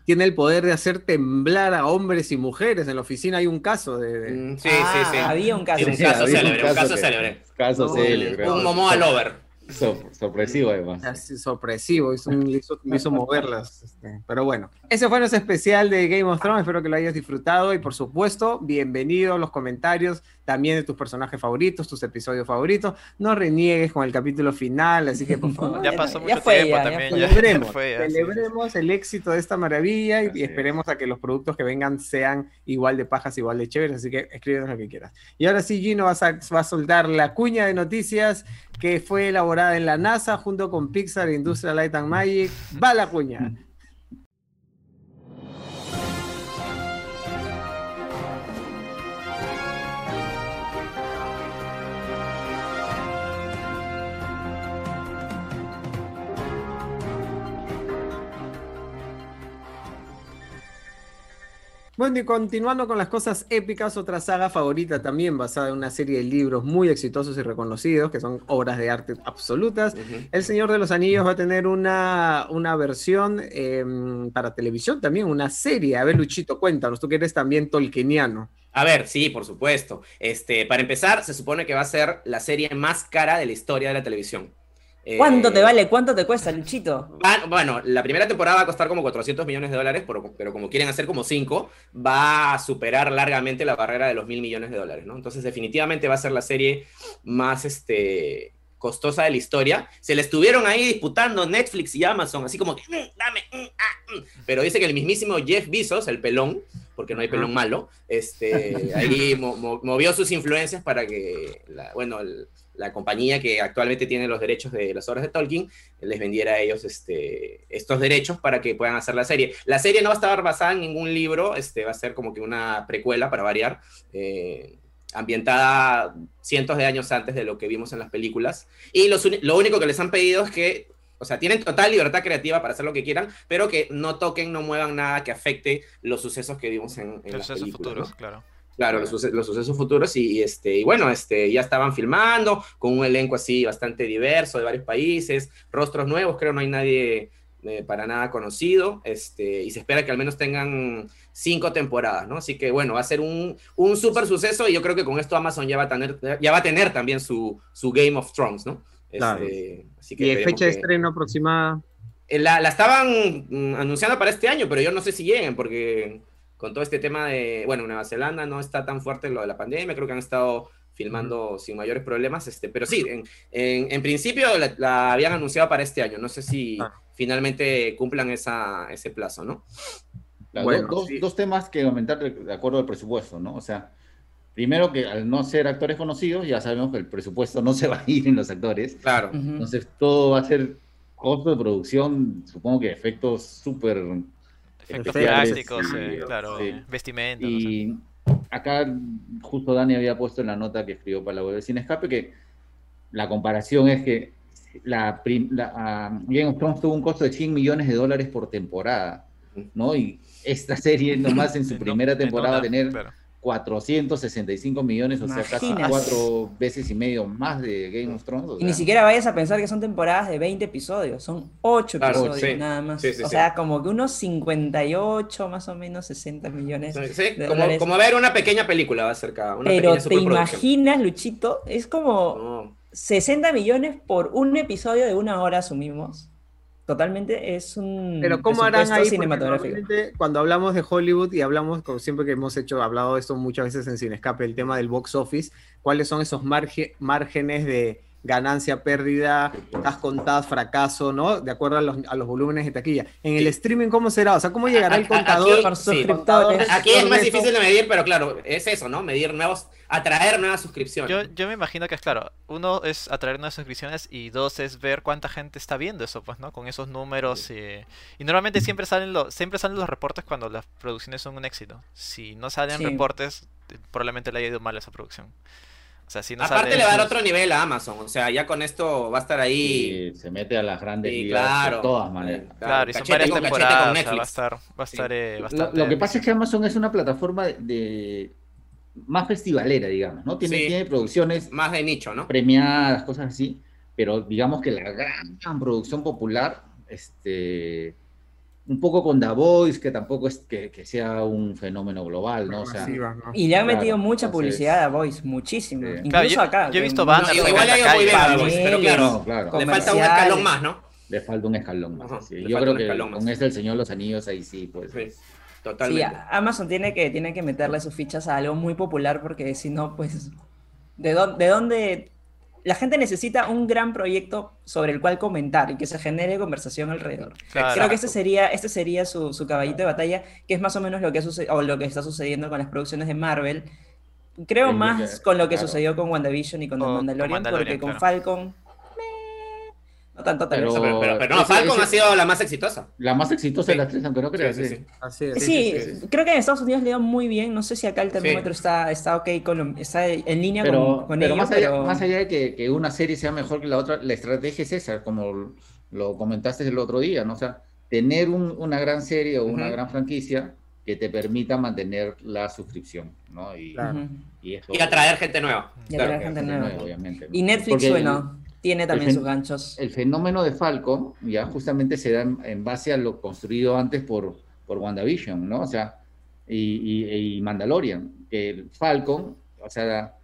Tiene, el poder de hacer temblar a hombres y mujeres. En la oficina hay un caso de. Mm, Sí, Ah, sí, sí. Había un caso. Sí, un Sí, caso célebre, un caso célebre. Caso célebre. Un Momoa Lover. Sor- sorpresivo, además. Así sorpresivo, hizo, un- hizo, hizo moverlas. este, pero bueno, ese fue nuestro especial de Game of Thrones. Espero que lo hayas disfrutado. Y por supuesto, bienvenido a los comentarios también de tus personajes favoritos, tus episodios favoritos. No reniegues con el capítulo final, así que por favor. Ya pasó no, ya mucho fue, tiempo ya, ya también. ya Celebremos, fue, celebremos el éxito de esta maravilla y, y es. esperemos a que los productos que vengan sean igual de pajas, igual de chéveres, así que escríbenos lo que quieras. Y ahora sí, Gino va a, va a soltar la cuña de noticias que fue elaborada en la NASA junto con Pixar Industrial Light and Magic. Va la cuña. Bueno, y continuando con las cosas épicas, otra saga favorita también basada en una serie de libros muy exitosos y reconocidos, que son obras de arte absolutas. El Señor de los Anillos va a tener una, una versión eh, para televisión también, una serie. A ver, Luchito, cuéntanos, tú que eres también tolkieniano. A ver, sí, por supuesto. Este, para empezar, se supone que va a ser la serie más cara de la historia de la televisión. Eh, ¿Cuánto te vale? ¿Cuánto te cuesta, Luchito? van- bueno, la primera temporada va a costar como 400 millones de dólares, pero, pero como quieren hacer como 5, va a superar largamente la barrera de los mil millones de dólares, ¿no? Entonces, definitivamente va a ser la serie más este, costosa de la historia. Se le estuvieron ahí disputando Netflix y Amazon, así como que, "Mm, dame, mm, ah, mm". pero dice que el mismísimo Jeff Bezos, el pelón, porque no hay pelón malo, este, ahí mo- mo- movió sus influencias para que, la, bueno, el- la compañía que actualmente tiene los derechos de las obras de Tolkien les vendiera a ellos este, estos derechos para que puedan hacer la serie. La serie no va a estar basada en ningún libro, este, va a ser como que una precuela para variar, eh, ambientada cientos de años antes de lo que vimos en las películas. Y los lo único que les han pedido es que, o sea, tienen total libertad creativa para hacer lo que quieran, pero que no toquen, no muevan nada que afecte los sucesos que vimos en, en Los las sucesos películas. futuros, ¿no? claro. Claro, los, suce- los sucesos futuros y, y, este, y bueno, este, ya estaban filmando con un elenco así bastante diverso de varios países, rostros nuevos, creo no hay nadie eh, para nada conocido, este, y se espera que al menos tengan cinco temporadas, ¿no? Así que bueno, va a ser un, un súper suceso y yo creo que con esto Amazon ya va a tener, ya va a tener también su, su Game of Thrones, ¿no? Claro. Este, así que Y fecha de que- estreno aproximada. eh, La, la estaban mm, anunciando para este año, pero yo no sé si lleguen, porque con todo este tema de, bueno, Nueva Zelanda no está tan fuerte lo de la pandemia, creo que han estado filmando sin mayores problemas, este, pero sí, en, en- en principio la, la habían anunciado para este año, no sé si Ah. finalmente cumplan esa, ese plazo, ¿no? Claro, Bueno, dos, sí. dos temas que comentar de acuerdo al presupuesto, ¿no? O sea, primero que al no ser actores conocidos, ya sabemos que el presupuesto no se va a ir en los actores. Claro. Entonces, todo va a ser costo de producción, supongo que efectos súper... Efectos Efectos, prácticos, sí, eh, claro, sí. vestimenta. no sé. Y acá justo Dani había puesto en la nota que escribió para la web de Sin Escape que la comparación es que la, la, ah, Game of Thrones tuvo un costo de 100 millones de dólares por temporada, ¿no? Y esta serie nomás en su primera temporada va a una, tener claro. 465 millones, o sea, casi cuatro veces y medio más de Game of Thrones. o Y ni siquiera vayas a pensar que son temporadas de 20 episodios, son 8 Claro, episodios sí. nada más. Sí, sí, o sí. sea, como que unos 58, más o menos 60 millones. Sí, de como, como ver una pequeña película va a ser cada una Pero pequeña te imaginas, Luchito, es como No. 60 millones por un episodio de una hora, asumimos. Totalmente es un Pero ¿cómo harán ahí? Cinematográfico. Cuando hablamos de Hollywood y hablamos, como siempre que hemos hecho, hablado de esto muchas veces en Sin Escape, el tema del box office, ¿cuáles son esos marge- márgenes de ganancia, pérdida, tas contadas, fracaso, ¿no? De acuerdo a los, a los volúmenes de taquilla. En el streaming, ¿cómo será? O sea, ¿cómo llegará el aquí- contador? Por sí. Aquí es más difícil de medir, pero claro, es eso, ¿no? Medir nuevos, atraer nuevas suscripciones. Yo, yo me imagino que es claro, uno es atraer nuevas suscripciones y dos es ver cuánta gente está viendo eso, pues, ¿no? Con esos números. eh, Y normalmente siempre salen, los siempre salen los reportes cuando las producciones son un éxito. Si no salen Sí. reportes, probablemente le haya ido mal a esa producción. O sea, si no Aparte sale... le va a dar otro nivel a Amazon, o sea, ya con esto va a estar ahí. Y se mete a las grandes Sí, ligas claro. de todas maneras. Claro, y son varias temporadas, con o sea, va a Netflix. estar, va a estar eh, Lo, bastante... lo que pasa es que Amazon es una plataforma de- más festivalera, digamos, ¿no? Tiene, Sí. tiene producciones Más de nicho, ¿no? premiadas, cosas así, pero digamos que la gran, gran producción popular, este, un poco con The Voice, que tampoco es que, que sea un fenómeno global, ¿no? O sea, Masiva, ¿no? Y le han Claro, metido mucha entonces- publicidad a Voice, muchísimo. Sí. Incluso Claro, yo- acá. yo he visto bandas No, igual la le ha ido muy bien a calle. The Voice, pero claro, no, claro, le falta un escalón más, ¿no? le falta un escalón más. Ajá, le Yo creo que con este El Señor de los Anillos, ahí sí, pues. Sí, Sí, totalmente. a- Amazon tiene que, tiene que meterle sus fichas a algo muy popular porque si no, pues, ¿de dónde, ¿de dónde? La gente necesita un gran proyecto sobre el cual comentar y que se genere conversación alrededor. Claro. Creo que este sería, este sería su, su caballito de batalla, que es más o menos lo que, suce- o lo que está sucediendo con las producciones de Marvel. Creo Es más que- con lo que claro. sucedió con WandaVision y con O The con Mandalorian, Mandalorian, porque con. Falcon... no tanto. Pero- Pero, pero, pero no, ese- Falcon ese- ha sido la más exitosa. La más exitosa Sí. de las tres, aunque no creas. Sí, sí, sí. sí. Así es. Sí, sí, sí. creo que en Estados Unidos le va muy bien. No sé si acá el termómetro está, está ok, con está en línea Pero, con, con pero ello, más, allá, pero más allá de que, que una serie sea mejor que la otra, la estrategia es esa, como lo comentaste el otro día, ¿no? O sea, tener un- una gran serie o una gran franquicia que te permita mantener la suscripción, ¿no? Y, Claro. Y eso- Y atraer gente nueva. Y Claro. atraer gente nueva. obviamente. ¿no? Y Netflix, Porque bueno, tiene también el sus ganchos. El, fenómeno de Falcon ya justamente se da en, en base a lo construido antes por, por WandaVision, ¿no? O sea, y, y- y Mandalorian, que el Falcon, o sea,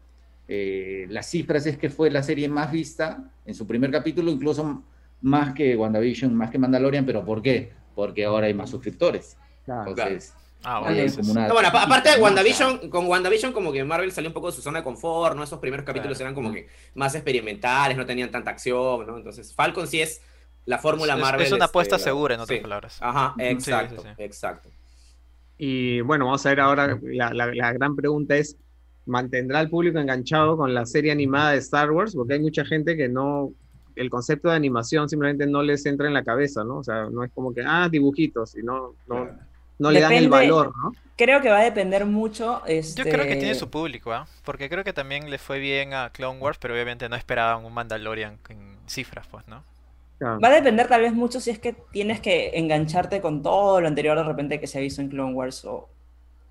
eh, las cifras es que fue la serie más vista en su primer capítulo, incluso más que WandaVision, más que Mandalorian, pero ¿por qué? Porque ahora hay más suscriptores. Claro. Entonces, Ah, eso como es- una- No, bueno, apa- aparte de WandaVision, con WandaVision como que Marvel salió un poco de su zona de confort, ¿no? Esos primeros capítulos Claro. eran como que más experimentales, no tenían tanta acción, ¿no? Entonces Falcon sí es la fórmula Es- Marvel. es una este, apuesta segura, en otras sí. palabras. Ajá, exacto, Sí, sí, sí. exacto. Y bueno, vamos a ver ahora, la, la- la gran pregunta es, ¿mantendrá al público enganchado con la serie animada de Star Wars? Porque hay mucha gente que no, el concepto de animación simplemente no les entra en la cabeza, ¿no? O sea, no es como que, ah, dibujitos, y no, no, no le dan el valor, ¿no? Creo que va a depender mucho. Este... Yo creo que tiene su público, ¿ah? Porque creo que también le fue bien a Clone Wars, pero obviamente no esperaban un Mandalorian en cifras, pues, ¿no? Claro. Va a depender tal vez mucho si es que tienes que engancharte con todo lo anterior de repente que se ha visto en Clone Wars o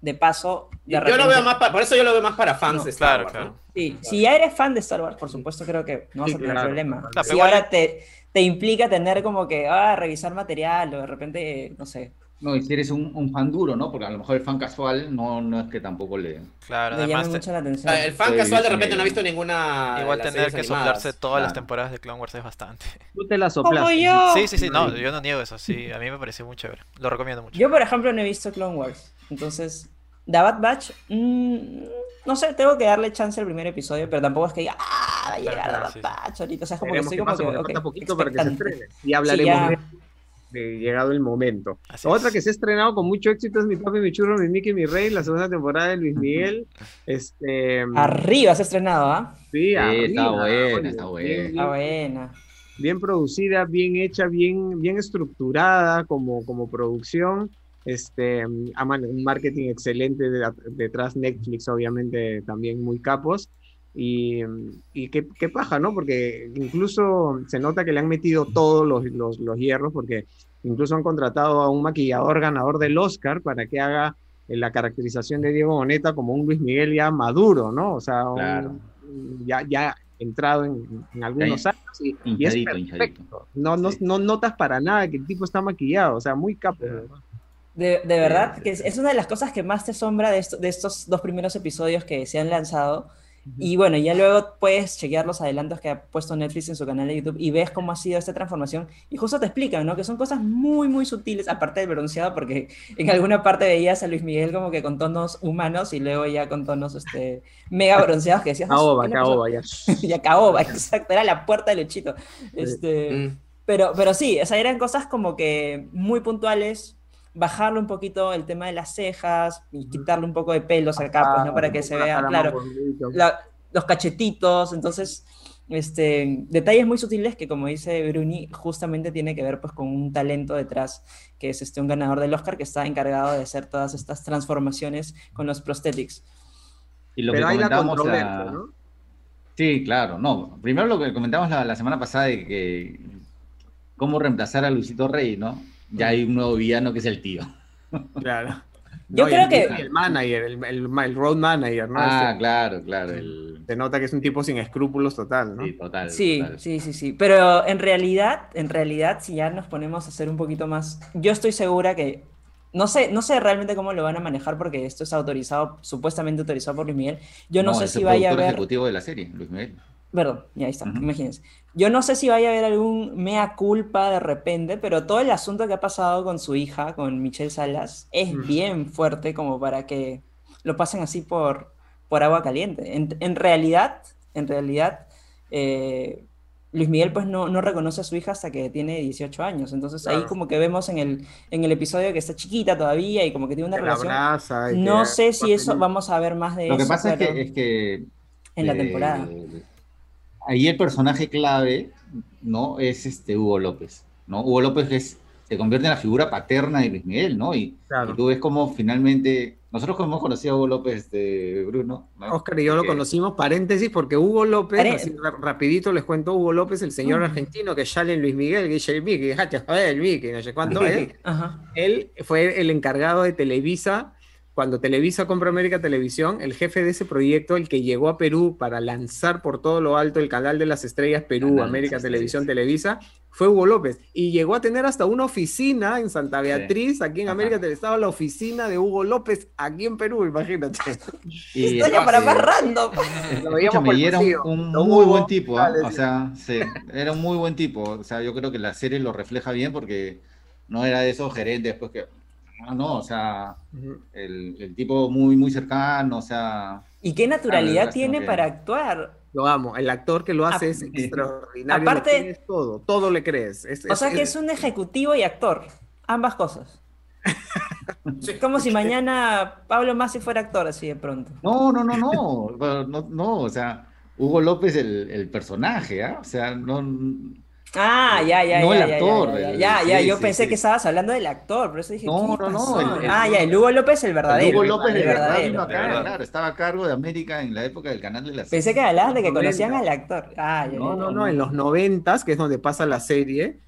de paso. De Yo repente... lo veo más, pa- por eso yo lo veo más para fans No, de Star Claro, Wars, claro. ¿no? Sí, si ya eres fan de Star Wars, por supuesto, creo que no vas a tener claro. problema. Claro, si ahora te, te implica tener como que, ah, revisar material o de repente, no sé, No, y si eres un, un fan duro, ¿no? Porque a lo mejor el fan casual no, no es que tampoco le... Claro, le llama además mucho la O atención. el fan Sí, casual de sí, repente no ha sí. visto ninguna. igual tener que animadas. soplarse todas las temporadas de Clone Wars es bastante. Tú te la soplaste. yo! Sí, sí, sí, no, yo no niego eso, sí, a mí me pareció muy chévere. Lo recomiendo mucho. Yo, por ejemplo, no he visto Clone Wars. Entonces, The Bad Batch, mm, no sé, tengo que darle chance al primer episodio, pero tampoco es que diga, ah, va a llegar Claro, The Bad sí, sí. Batch ahorita. O sea, es como que Veremos estoy qué como que, porque ok, falta poquito para que se estrene. Y hablaremos ya. de, de llegado el momento. Así Otra es. que se ha estrenado con mucho éxito es Mi Papi, Mi Churro, Mi Mickey, Mi Rey, la segunda temporada de Luis Miguel. Este, Arriba se ha estrenado, ¿ah? sí, Sí, arriba, está buena, está buena. bien- Está buena. bien producida, bien hecha, bien, bien estructurada como, como producción. Este, aman- un marketing excelente de- detrás Netflix, obviamente también muy capos. Y, y qué, qué paja, ¿no? Porque incluso se nota que le han metido todos los, los, los hierros, porque incluso han contratado a un maquillador ganador del Oscar para que haga eh, la caracterización de Diego Boneta como un Luis Miguel ya maduro, ¿no? O sea, un- Claro. ya, ya entrado en, en algunos Está años y, y es perfecto. No, no, Sí. no notas para nada que el tipo está maquillado, o sea, muy capo. de verdad. De, de verdad, sí, que es, sí. es una de las cosas que más te asombra de, esto- de estos dos primeros episodios que se han lanzado, Y bueno, ya luego puedes chequear los adelantos que ha puesto Netflix en su canal de YouTube y ves cómo ha sido esta transformación. Y justo te explican, ¿no? Que son cosas muy, muy sutiles, aparte del bronceado, porque en alguna parte veías a Luis Miguel como que con tonos humanos y luego ya con tonos este, mega bronceados que decías. Caoba, caoba, ya. ya caoba, exacto, era la puerta del Luchito. Este, Mm. pero, pero sí, o sea, eran cosas como que muy puntuales, bajarle un poquito el tema de las cejas y quitarle un poco de pelos acá, pues, ¿no? Para que se vea, claro, la- los cachetitos, entonces, este, detalles muy sutiles que como dice Bruni, justamente tiene que ver pues con un talento detrás, que es este, un ganador del Oscar que está encargado de hacer todas estas transformaciones con los prosthetics. Y lo Pero que hay la comentábamos controversia, la- ¿no? Sí, claro, no. Primero lo que comentamos la, la semana pasada de que cómo reemplazar a Luisito Rey, ¿no? Ya hay un nuevo villano que es el tío. Claro. Yo creo el- que- El manager, el, el, el road manager, ¿no? ah, Este, claro, claro. El... Se nota que es un tipo sin escrúpulos total, ¿no? Sí, total. Sí, total. sí, sí, sí. Pero en realidad, en realidad, si ya nos ponemos a hacer un poquito más, yo estoy segura que no sé, no sé realmente cómo lo van a manejar porque esto es autorizado, supuestamente autorizado por Luis Miguel. Yo no, sé es si el vaya a haber, ejecutivo de la serie, Luis Miguel. Perdón, ya ahí está, imagínense. Yo no sé si vaya a haber algún mea culpa de repente, pero todo el asunto que ha pasado con su hija, con Michelle Salas, es bien fuerte como para que lo pasen así por, por agua caliente. En, en realidad, en realidad, eh, Luis Miguel pues no, no reconoce a su hija hasta que tiene 18 años. Entonces ahí como que vemos en el, en el episodio que está chiquita todavía y como que tiene una Que la relación. abraza y No que- sé si eso vamos a ver más de Lo que eso, pasa es que, es que en la eh, temporada. Ahí el personaje clave, ¿no? Es este Hugo López, ¿no? Hugo López es, se convierte en la figura paterna de Luis Miguel, ¿no? Y, Claro. y tú ves cómo finalmente, nosotros como hemos conocido a Hugo López de Bruno, ¿no? Oscar y yo lo conocimos, paréntesis, porque Hugo López, Pare- así ra- rapidito les cuento, Hugo López, el señor Mm. argentino que sale en Luis Miguel, que dice el Mickey, déjate joder el Mickey, no sé cuánto es. Él fue el encargado de Televisa. Cuando Televisa compra América Televisión, el jefe de ese proyecto, el que llegó a Perú para lanzar por todo lo alto el canal de las estrellas Perú, Canal América Televisión. Televisa, fue Hugo López. Y llegó a tener hasta una oficina en Santa Beatriz, aquí en Ajá. América Televisión, estaba la oficina de Hugo López aquí en Perú, imagínate. y- Historia para más random. Lo veíamos y era un, un muy Hugo, buen tipo, dale, o sí. sea, sí, era un muy buen tipo, o sea, yo creo que la serie lo refleja bien porque no era de esos gerentes pues que, ah, no, o sea, el, el tipo muy, muy cercano, o sea, ¿Y qué naturalidad tiene que- para actuar? Lo amo. El actor que lo hace Ap- es extraordinario. Aparte- le crees todo, todo le crees. Es, O sea que es un ejecutivo y actor. Ambas cosas. Es como si mañana Pablo Masi fuera actor así de pronto. no, no, no, no, no, o sea, Hugo López el, el personaje, ¿ah? O sea, no, Ah, ya, ya, No ya, el ya, actor, ya, ya, el- ya, yo sí, pensé sí. que estabas hablando del actor, por eso dije, No, ¿qué no, no, el- el- ah, ya, el Hugo López el verdadero. Hugo López el de verdad verdadero. vino acá, verdad. claro, estaba a cargo de América en la época del canal de las Pensé que hablabas de que conocían al actor. Ah, ya, No, no, no, en los noventas, que es donde pasa la serie,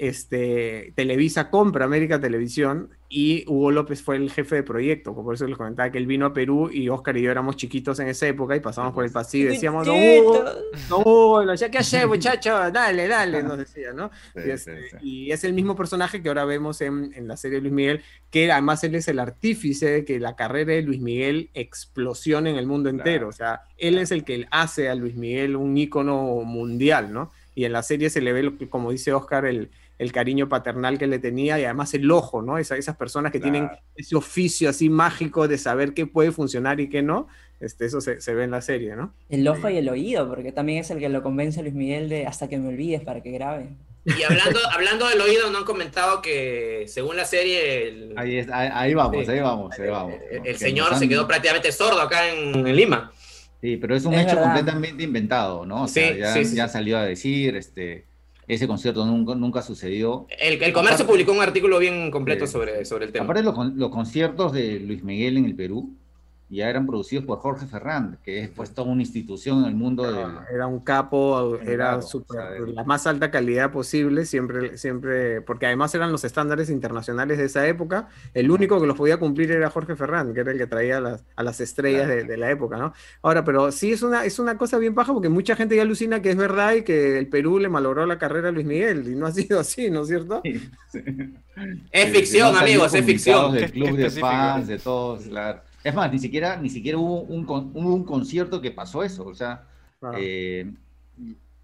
este, Televisa compra América Televisión y Hugo López fue el jefe de proyecto, por eso les comentaba que él vino a Perú y Oscar y yo éramos chiquitos en esa época y pasamos por el pasillo y decíamos, no, Hugo, no, Hugo, qué hacer, muchacho, dale, dale, nos decía, ¿no? Sí, Y, sí, sí. y es el mismo personaje que ahora vemos en, en la serie de Luis Miguel, que además él es el artífice de que la carrera de Luis Miguel explosione en el mundo entero. O sea, él es el que hace a Luis Miguel un ícono mundial, ¿no? Y en la serie se le ve, como dice Oscar, el, el cariño paternal que le tenía y además el ojo, ¿no? Esa- esas personas que tienen ese oficio así mágico de saber qué puede funcionar y qué no, este, eso se, se ve en la serie, ¿no? El ojo y el oído, porque también es el que lo convence a Luis Miguel de hasta que me olvides para que grabe. Y hablando, hablando del oído, no han comentado que según la serie, el, Ahí, es- ahí, ahí vamos, Sí. ahí vamos, ahí vamos. el- señor se quedó prácticamente sordo acá en, en Lima. Sí, pero es un Es hecho verdad. completamente inventado, ¿no? O sea, Sí, ya, sí, sí, ya sí. salió a decir, este, ese concierto nunca, nunca sucedió. El, el comercio Aparte- publicó un artículo bien completo sobre, sobre el tema. Aparte, los, los conciertos de Luis Miguel en el Perú ya eran producidos por Jorge Ferrand, que es pues toda una institución en el mundo del... Era un capo, era Claro, súper- o sea, la más alta calidad posible, siempre, siempre, porque además eran los estándares internacionales de esa época. El único que los podía cumplir era Jorge Ferrand, que era el que traía a las, a las estrellas de, de la época, ¿no? Ahora, pero sí es una, es una cosa bien paja, porque mucha gente ya alucina que es verdad y que el Perú le malogró la carrera a Luis Miguel, y no ha sido así, ¿no es cierto? Es ficción, No salió amigos, es ficción. Del club de fans, de todos, claro. Es más, ni siquiera, ni siquiera hubo un, con- hubo un concierto que pasó eso. O sea, Claro. eh,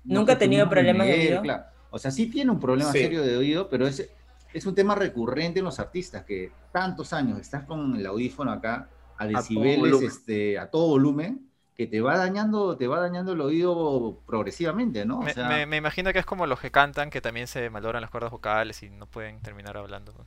Nunca ha tenido problemas de oído. claro. O sea, sí tiene un problema Sí. serio de oído, pero es, es un tema recurrente en los artistas, que tantos años estás con el audífono acá a todo decibeles, volumen. este, a todo volumen, que te va dañando, te va dañando el oído progresivamente, ¿no? O Me, sea, me- me imagino que es como los que cantan, que también se malogran las cuerdas vocales y no pueden terminar hablando. ¿no?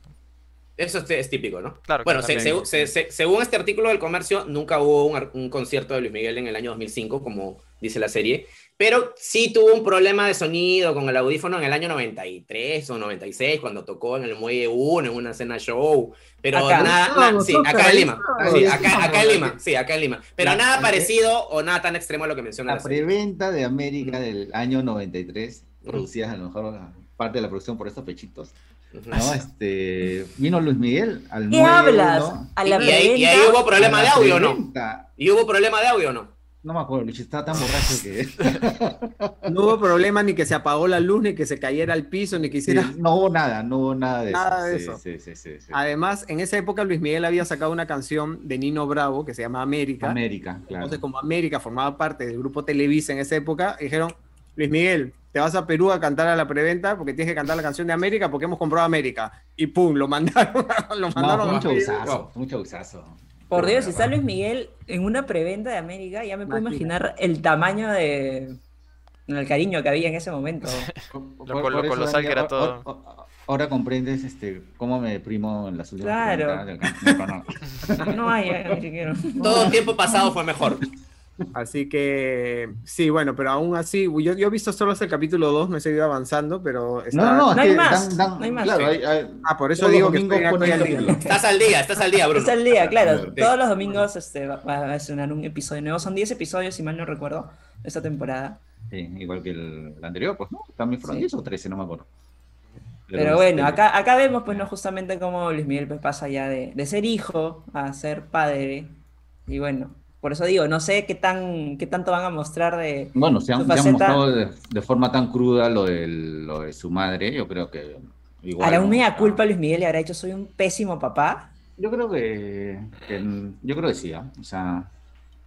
Eso es, es típico, ¿no? Claro, Bueno, se- se- se- se- según este artículo del comercio, nunca hubo un, un concierto de Luis Miguel en el año 2005, como dice la serie, pero sí tuvo un problema de sonido con el audífono en el año 93 o 96, cuando tocó en el Muelle 1, en una cena show, pero Acá. nada, Ah, na- sí, acá en Lima, sí, acá, acá en Lima, sí, acá en Lima, pero nada parecido o nada tan extremo a lo que menciona la la serie. preventa de América del año 93, producidas a lo mejor parte de la producción por estos pechitos. ¿no? Este, vino Luis Miguel al ¿Qué muelle hablas? uno, A la Y ahí, y ahí hubo problema de audio, ¿no? ¿Y hubo problema de audio no? No me acuerdo, Luis, estaba tan borracho que... No hubo problema ni que se apagó la luz, ni que se cayera al piso, ni que Sí, hiciera. no hubo nada, no hubo nada de Nada de eso. eso. Sí, sí, sí, sí, sí. Además, en esa época Luis Miguel había sacado una canción de Nino Bravo que se llama América. América, claro. Entonces, como América formaba parte del grupo Televisa en esa época, dijeron, Luis Miguel, te vas a Perú a cantar a la preventa porque tienes que cantar la canción de América porque hemos comprado América. Y pum, lo mandaron, lo No, mandaron a showzazo, fue un showzazo. Por Dios, si está Luis Miguel en una preventa de América, ya me puedo imaginar el tamaño de. el cariño que había en ese momento. Por- Lo- por lo eso, colosal que era ahora- todo. ahora- Ahora comprendes este, cómo me deprimo en las últimas Claro. del. No, no. No hay, eh, siquiera. Todo tiempo pasado fue mejor. Así que, sí, bueno, pero aún así, yo, yo he visto solo hasta el capítulo 2, no he seguido avanzando, pero está... No, no, no, hay más, dan- dan- no hay más. Claro, Sí. hay- hay- Ah, por eso digo que estoy, al día. Estás al día, estás al día, Bruno. Es el día, claro. Sí. Todos los domingos este, va, va a estrenar un episodio nuevo. Son 10 episodios, si mal no recuerdo, esta temporada. Sí, igual que el, el anterior, pues no, también fueron Sí. 10 o 13, no me acuerdo. Pero bueno, acá, acá vemos pues no justamente cómo Luis Miguel pues, pasa ya de, de ser hijo a ser padre. Y bueno, por eso digo, no sé qué tan qué tanto van a mostrar de... Bueno, se han, mostrado de, de forma tan cruda lo, del- lo de su madre, yo creo que igual. ¿Hará un mea culpa Luis Miguel y habrá hecho soy un pésimo papá? Yo creo que, que- yo creo que sí, ¿ah? o sea,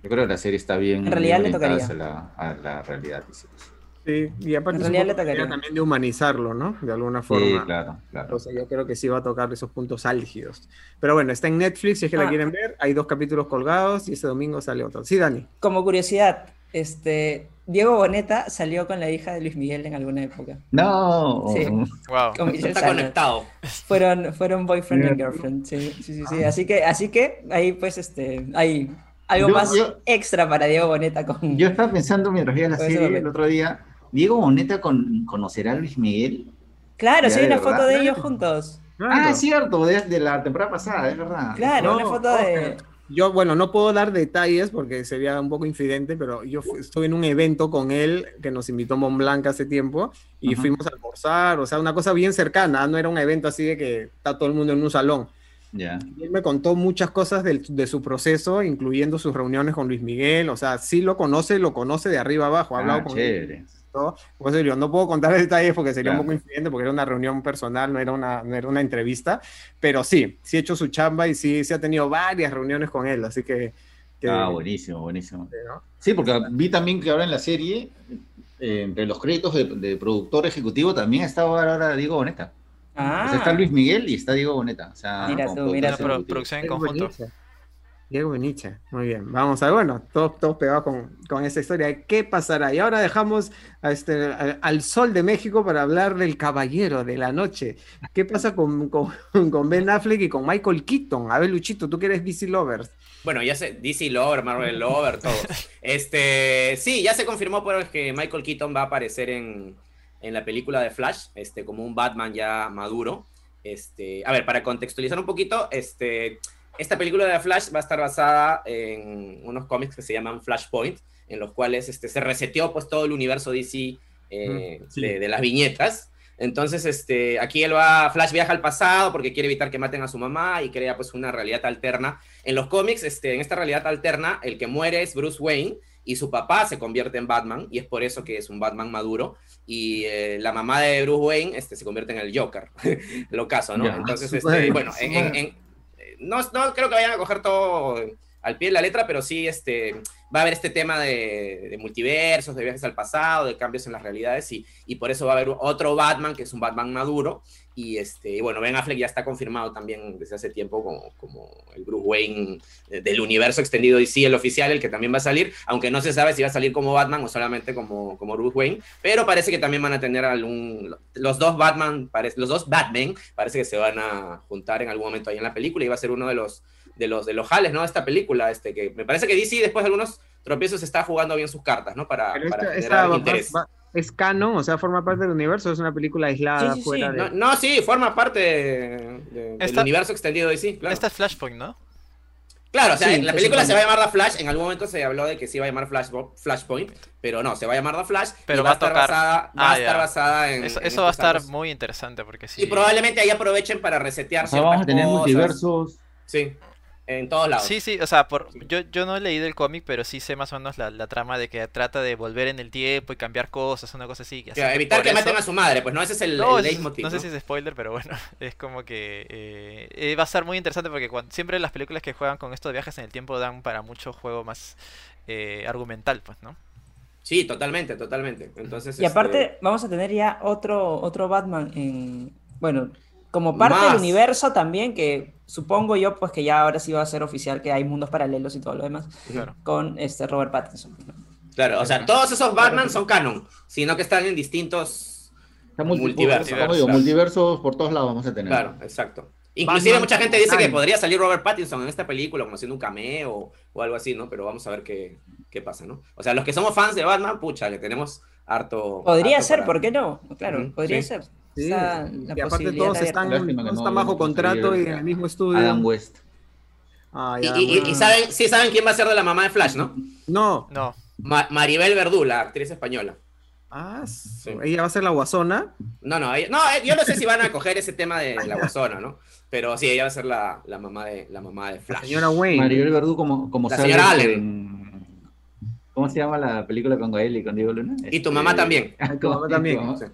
yo creo que la serie está bien, En realidad le tocaría. hacia la, a la realidad. Sí, Sí, y aparte En realidad supongo le que tocaría. era también de humanizarlo, ¿no? De alguna Sí, forma. claro, claro. Entonces yo creo que sí va a tocar esos puntos álgidos. Pero bueno, está en Netflix, si es que la Ah. quieren ver. Hay dos capítulos colgados y este domingo sale otro. Sí, Dani. Como curiosidad, este Diego Boneta salió con la hija de Luis Miguel en alguna época. No, Sí. Wow. Con Michelle Está conectado. Fueron, fueron boyfriend and Mira. girlfriend, sí, sí, sí, sí. Así que, así que ahí pues este, hay algo Yo- más yo- extra para Diego Boneta con. yo estaba pensando mientras veía la ese serie el otro día, Diego Boneta con, conocerá a Luis Miguel. Claro, sí hay una foto verdad. de ellos juntos. Ah, es cierto, de, de la temporada pasada, es verdad. Claro, No, una foto de. Yo, bueno, no puedo dar detalles porque sería un poco infidente, pero yo estuve en un evento con él que nos invitó Mont Blanc hace tiempo y Ajá. fuimos a almorzar, o sea, una cosa bien cercana, no era un evento así de que está todo el mundo en un salón. Ya. Y él me contó muchas cosas de su proceso, incluyendo sus reuniones con Luis Miguel, o sea, sí lo conoce, lo conoce de arriba abajo, ha hablado Ah, con él. Chévere. todo. Por eso digo, no puedo contar detalles porque sería Claro. un poco influyente, porque era una reunión personal, no era una, no era una entrevista, pero sí, sí ha hecho su chamba y sí, sí ha tenido varias reuniones con él, así que... que- Ah, buenísimo, buenísimo. ¿no? Sí, porque vi también que ahora en la serie, eh, entre los créditos de, de productor ejecutivo, también estaba ahora Diego Boneta. O sea, está Ah, Luis Miguel y está Diego Boneta. O sea, Mira tú, productor mira producción en conjunto. Diego Beniche, muy bien. Vamos a bueno, todos, todos pegados con, con esta historia. ¿Qué pasará? Y ahora dejamos a este, a- al sol de México para hablar del caballero de la noche. ¿Qué pasa con, con, con Ben Affleck y con Michael Keaton? A ver, Luchito, tú que eres DC Lovers. Bueno, ya sé, DC Lover, Marvel Lover, todo. Este, sí, ya se confirmó pues, que Michael Keaton va a aparecer en, en la película de Flash, este, como un Batman ya maduro. Este, a ver, para contextualizar un poquito, este, esta película de Flash va a estar basada en unos cómics que se llaman Flashpoint, en los cuales este, se reseteó pues todo el universo DC eh, sí. de, de las viñetas. Entonces, este, aquí él va, Flash viaja al pasado porque quiere evitar que maten a su mamá y crea pues una realidad alterna. En los cómics, este, en esta realidad alterna, el que muere es Bruce Wayne y su papá se convierte en Batman y es por eso que es un Batman maduro y eh, la mamá de Bruce Wayne este, se convierte en el Joker, lo caso, ¿no? Entonces, este, bueno, en- no, no creo que vayan a coger todo al pie de la letra, pero sí este, va a haber este tema de, de multiversos, de viajes al pasado, de cambios en las realidades, y, y, por eso va a haber otro Batman, que es un Batman maduro, y este, bueno, Ben Affleck ya está confirmado también desde hace tiempo como, como el Bruce Wayne del universo extendido DC, el oficial, el que también va a salir, aunque no se sabe si va a salir como Batman o solamente como, como Bruce Wayne, pero parece que también van a tener algún, los dos Batman, parece, los dos Batman, parece que se van a juntar en algún momento ahí en la película y va a ser uno de los de los, de los jales, ¿no? De esta película, este, que me parece que DC después de algunos tropiezos está jugando bien sus cartas, ¿no? Para, para esta- generar esta- interés. va- es canon, o sea, forma parte del universo, es una película aislada Sí, sí, fuera sí. de... No, no, sí, forma parte de- de- del universo extendido claro. Esta es Flashpoint, ¿no? Claro, o sea, Sí, la película se va a llamar The Flash, en algún momento se habló de que se iba a llamar Flash, Flashpoint, pero no, se va a llamar The Flash Pero y va va, a a estar tocar- basada, va Ah, a estar basada en... Eso, en eso va a estar muy interesante porque sí. Y probablemente ahí aprovechen para resetear O sea, vamos a ciertas tener cosas. multiversos. Sí, en todos lados. Sí, sí, o sea, por, yo, yo no he leído el cómic, pero sí sé más o menos la, la trama de que trata de volver en el tiempo y cambiar cosas, una cosa así. Evitar que eso- maten a su madre, pues no, ese es el, No, el leitmotiv, no sé si es spoiler, pero bueno, es como que eh, eh, va a estar muy interesante porque cuando, siempre las películas que juegan con estos viajes en el tiempo dan para mucho juego más eh, argumental, pues, ¿no? Sí, totalmente, totalmente. Entonces, Y aparte, este, vamos a tener ya otro, otro Batman en. Bueno, como parte Más. del universo también, que supongo yo, pues que ya ahora sí va a ser oficial que hay mundos paralelos y todo lo demás, Claro. con este Robert Pattinson. Claro, o sea, todos esos Batman son canon, sino que están en distintos... Está multi- Multiverso, como digo, claro. multiversos por todos lados vamos a tener. Claro, exacto. Inclusive Batman mucha gente dice que podría salir Robert Pattinson en esta película como haciendo un cameo o algo así, ¿no? Pero vamos a ver qué, qué pasa, ¿no? O sea, los que somos fans de Batman, pucha, le tenemos harto... Podría harto ser, para- ¿por qué no? Claro, podría sí. ser. Sí, Está y la aparte todos están, todos no están bajo contrato y en el mismo estudio. Adam West. Ah, Y, ya, y- y- saben, sí saben quién va a ser de la mamá de Flash, ¿no? No. No, Ma- Maribel Verdú, la actriz española. Ah, su- ella va a ser la guasona. No, no, ella- no, eh, yo no sé si van a coger ese tema de la guasona, ¿no? Pero sí, ella va a ser la, la mamá de la mamá de La Flash. señora Wayne. Maribel Verdú como, como La señora Allen. en- ¿Cómo se llama la película con Gael y con Diego Luna? Y tu Este- mamá también. Ay, tu mamá también. Sí.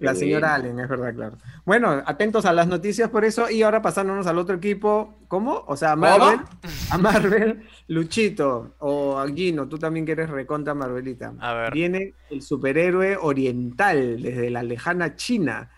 La señora bien. Allen, es verdad, claro. Bueno, atentos a las noticias por eso. Y ahora pasándonos al otro equipo. ¿Cómo? O sea, a Marvel. A Marvel, Luchito o a Guino, tú también que eres recontra Marvelita. A ver. Viene el superhéroe oriental desde la lejana China.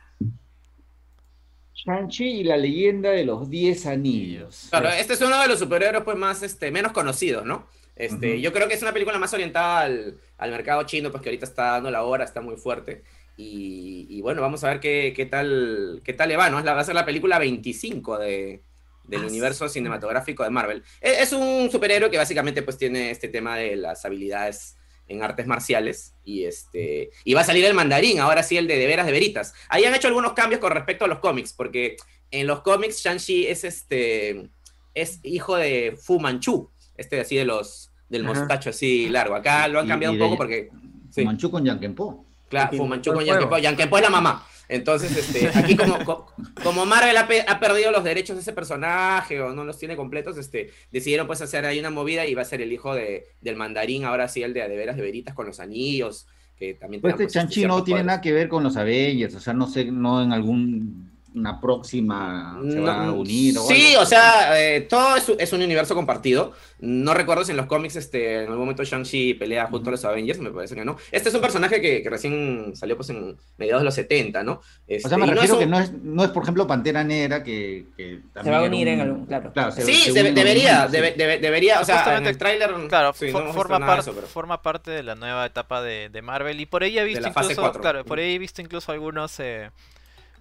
Shang-Chi y la leyenda de los 10 anillos. Claro, este es uno de los superhéroes pues más este, menos conocidos, ¿no? Este. Yo creo que es una película más orientada al, al mercado chino, pues que ahorita está dando la hora, está muy fuerte. Y, y bueno, vamos a ver qué, qué tal, qué tal le va, ¿no? Es la, va a ser la película 25 de, del Ah, universo sí. cinematográfico de Marvel. Es, es un superhéroe que básicamente pues tiene este tema de las habilidades en artes marciales y este y va a salir el mandarín, ahora sí el de de veras de veritas. Ahí han hecho algunos cambios con respecto a los cómics, porque en los cómics Shang-Chi es este es hijo de Fu Manchu, este así de los del Ajá. mostacho así largo. Acá lo han cambiado y un de- poco porque sí, Manchu con Yankenpo. Claro, Porque Fu Manchu fue con. Yankepo, Yankepo es la mamá. Entonces, este, aquí como, co- como Marvel ha, pe- ha perdido los derechos de ese personaje o no los tiene completos, este, decidieron pues hacer ahí una movida y va a ser el hijo de, del mandarín, ahora sí el de de veras de veritas con los anillos, que también Pues este pues, Shang-Chi ciertos no tiene nada que ver con los Avengers, o sea, no sé, no en algún una próxima se va a No, unir o Sí, algo. o sea, eh, todo es, es un universo compartido. No recuerdo si en los cómics este, en algún momento Shang-Chi pelea junto a los Avengers, me parece que no. Este es un personaje que, que recién salió pues en mediados de los 70, ¿no? O Este, sea, me y no es refiero un- que no es, no es, por ejemplo, Pantera Negra, que, que Se también va a unir en algún, claro. Claro, Sí, se- debería, un- debe- debe- debería, o sea, en Justamente, el tráiler Claro, sí, no forma, parte eso, pero- forma parte de la nueva etapa de, de Marvel. Y por ahí he visto incluso, claro, por ahí he visto incluso algunos eh,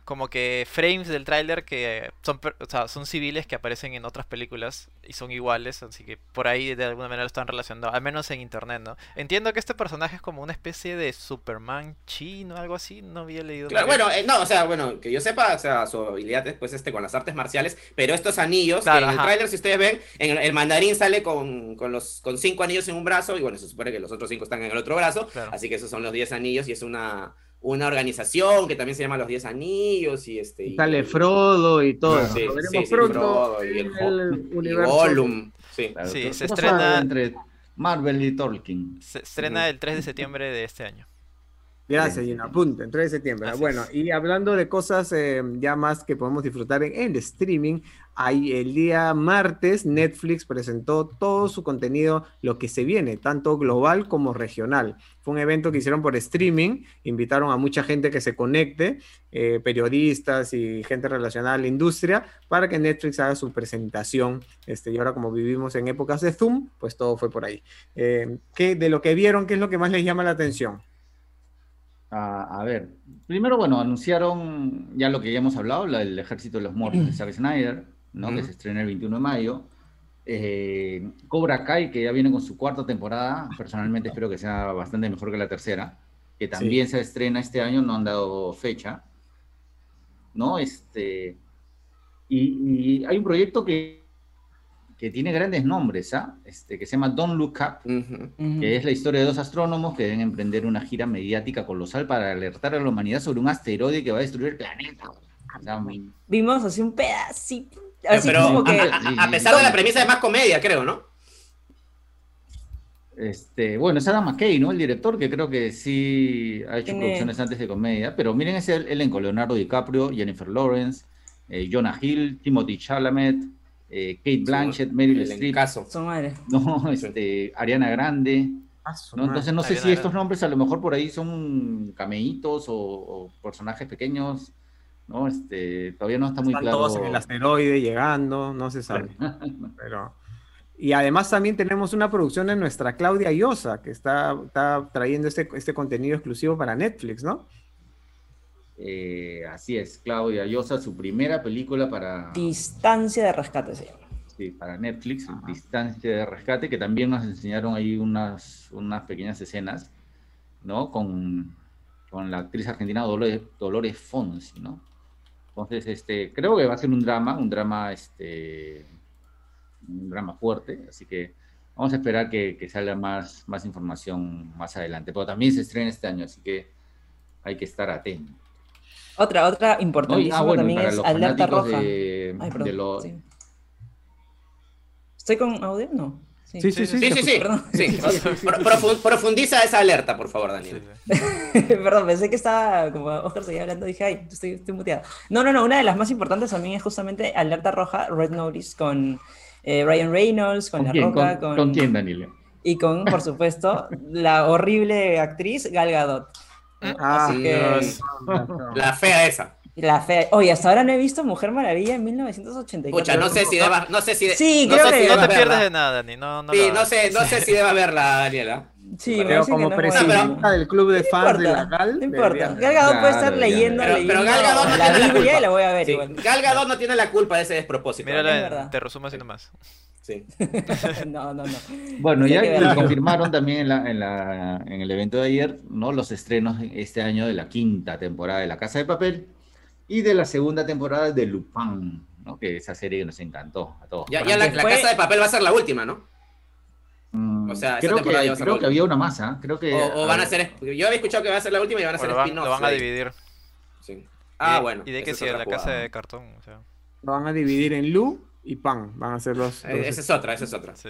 como que frames del tráiler que son, o sea, son civiles que aparecen en otras películas y son iguales, así que por ahí de alguna manera lo están relacionando, al menos en internet, ¿no? Entiendo que este personaje es como una especie de Superman chino, algo así, no había leído. Claro, bueno, eh, no, o sea, bueno, que yo sepa, o sea, su habilidad es pues este con las artes marciales, pero estos anillos, Claro, que en el tráiler, si ustedes ven, en el, el mandarín sale con, con los con cinco anillos en un brazo, y bueno, se supone que los otros cinco están en el otro brazo, Claro. así que esos son los diez anillos, y es una, una organización que también se llama los diez anillos, y este... y- Sale Frodo y todo. Sí, Lo veremos sí, pronto Frodo y el el y universo. Gollum, sí. Claro, Sí, ¿qué se estrena- entre Marvel y Tolkien. Se estrena el 3 de septiembre de este año. Gracias. Gino. Apunten, 3 de septiembre. Así bueno, es. y hablando de cosas eh, ya más que podemos disfrutar en, en streaming, Ahí, el día martes Netflix presentó todo su contenido, lo que se viene, tanto global como regional. Fue un evento que hicieron por streaming, invitaron a mucha gente que se conecte, eh, periodistas y gente relacionada a la industria, para que Netflix haga su presentación. Este, y ahora como vivimos en épocas de Zoom, pues todo fue por ahí. Eh, ¿qué, de lo que vieron, ¿qué es lo que más les llama la atención? A, a ver, primero, bueno, anunciaron ya lo que ya hemos hablado, la del Ejército de los Muertos de Zack Snyder, ¿no? Que se estrena el 21 de mayo. Eh, Cobra Kai, que ya viene con su cuarta temporada, personalmente espero que sea bastante mejor que la tercera, que también se estrena este año, no han dado fecha, ¿no? Este, y, y hay un proyecto que, que tiene grandes nombres, ¿ah? Este, que se llama Don't Look Up, Ujú. Ujú. que es la historia de dos astrónomos que deben emprender una gira mediática colosal para alertar a la humanidad sobre un asteroide que va a destruir el planeta. O sea, muy- Vimos así un pedacito. Pero, Así pero como que. a, a- a pesar de la premisa es más comedia, creo, ¿no? Este, bueno, es Adam McKay, ¿no? El director, que creo que sí ha hecho Tiene- producciones antes de comedia. Pero miren ese elenco: Leonardo DiCaprio, Jennifer Lawrence, eh, Jonah Hill, Timothy Chalamet, eh, Kate Blanchett, Meryl Streep, no, este, Ariana Grande. ¿no? Entonces no sé Ariana si estos Grande. nombres a lo mejor por ahí son cameitos o, o personajes pequeños, ¿no? Este, todavía no está muy Están claro. todos en el asteroide llegando, no se sabe. Pero... Y además también tenemos una producción de nuestra Claudia Llosa, que está, está trayendo este, este contenido exclusivo para Netflix, ¿no? Eh, así es, Claudia Llosa, su primera película para, Distancia de rescate se llama. sí, para Netflix, Ajá. Distancia de Rescate, que también nos enseñaron ahí unas, unas pequeñas escenas, ¿no? Con, con la actriz argentina Dolores, Dolores Fonsi, ¿no? Entonces, este, creo que va a ser un drama, un drama, este, un drama fuerte, así que vamos a esperar que, que salga más, más información más adelante. Pero también se estrena este año, así que hay que estar atentos. Otra, otra importantísima ah, bueno, también es los Alerta Roja. de, Ay, perdón. de lo- sí. ¿Estoy con audio? No. Sí, sí, sí. Sí, sí, sí. Profundiza esa alerta, por favor, Daniel. sí. Perdón, pensé que estaba, como Oscar seguía hablando, dije, ay, estoy, estoy muteado. No, no, no, una de las más importantes también es justamente Alerta Roja, Red Notice, con eh, Ryan Reynolds, con, ¿Con, La quién? Roca, ¿Con, con, con quién, Daniel? y con, por supuesto, la horrible actriz Gal Gadot. Ah, Así que- Dios. La fea esa. La fea. Oye, hasta ahora no he visto Mujer Maravilla en 1984. Pucha, no sé si deba, no sé si de- Sí, no creo sé si que- No deba te pierdes verla. de nada, Dani. No, no Sí, no sé, no sé si deba verla, Daniela. Sí, me Pero como no es presidenta del club de No fans de la importa, GAL. no importa. Gal Gadot puede estar Claro, leyendo. Pero, leyendo pero Gal Gadot no la tiene la Biblia culpa. y la voy a ver Sí, igual. Gal Gadot no tiene la culpa de ese despropósito. Es Mírala, verdad. te resumo así nomás. Sí. no, no, no. Bueno, Sí, ya verla. confirmaron también en, la, en, la- en el evento de ayer, ¿no? Los estrenos este año de la quinta temporada de La Casa de Papel y de la segunda temporada de Lupin, ¿no? Que esa serie que nos encantó a todos. Ya, ya la, casa de papel va a ser la última, ¿no? Mm, o sea, esa creo que, temporada ya va a ser creo la que había una masa, creo que... O, o van a ser. Yo había escuchado que va a ser la última y van a O ser lo van, spin-offs. lo van a ahí. dividir. Sí. Ah, Y- bueno. ¿Y de qué es sí? otra La casa de cartón. o sea, Lo van a dividir en Lu y Pan. Van a ser los. Eh, los- Esa es otra, esa es otra. sí.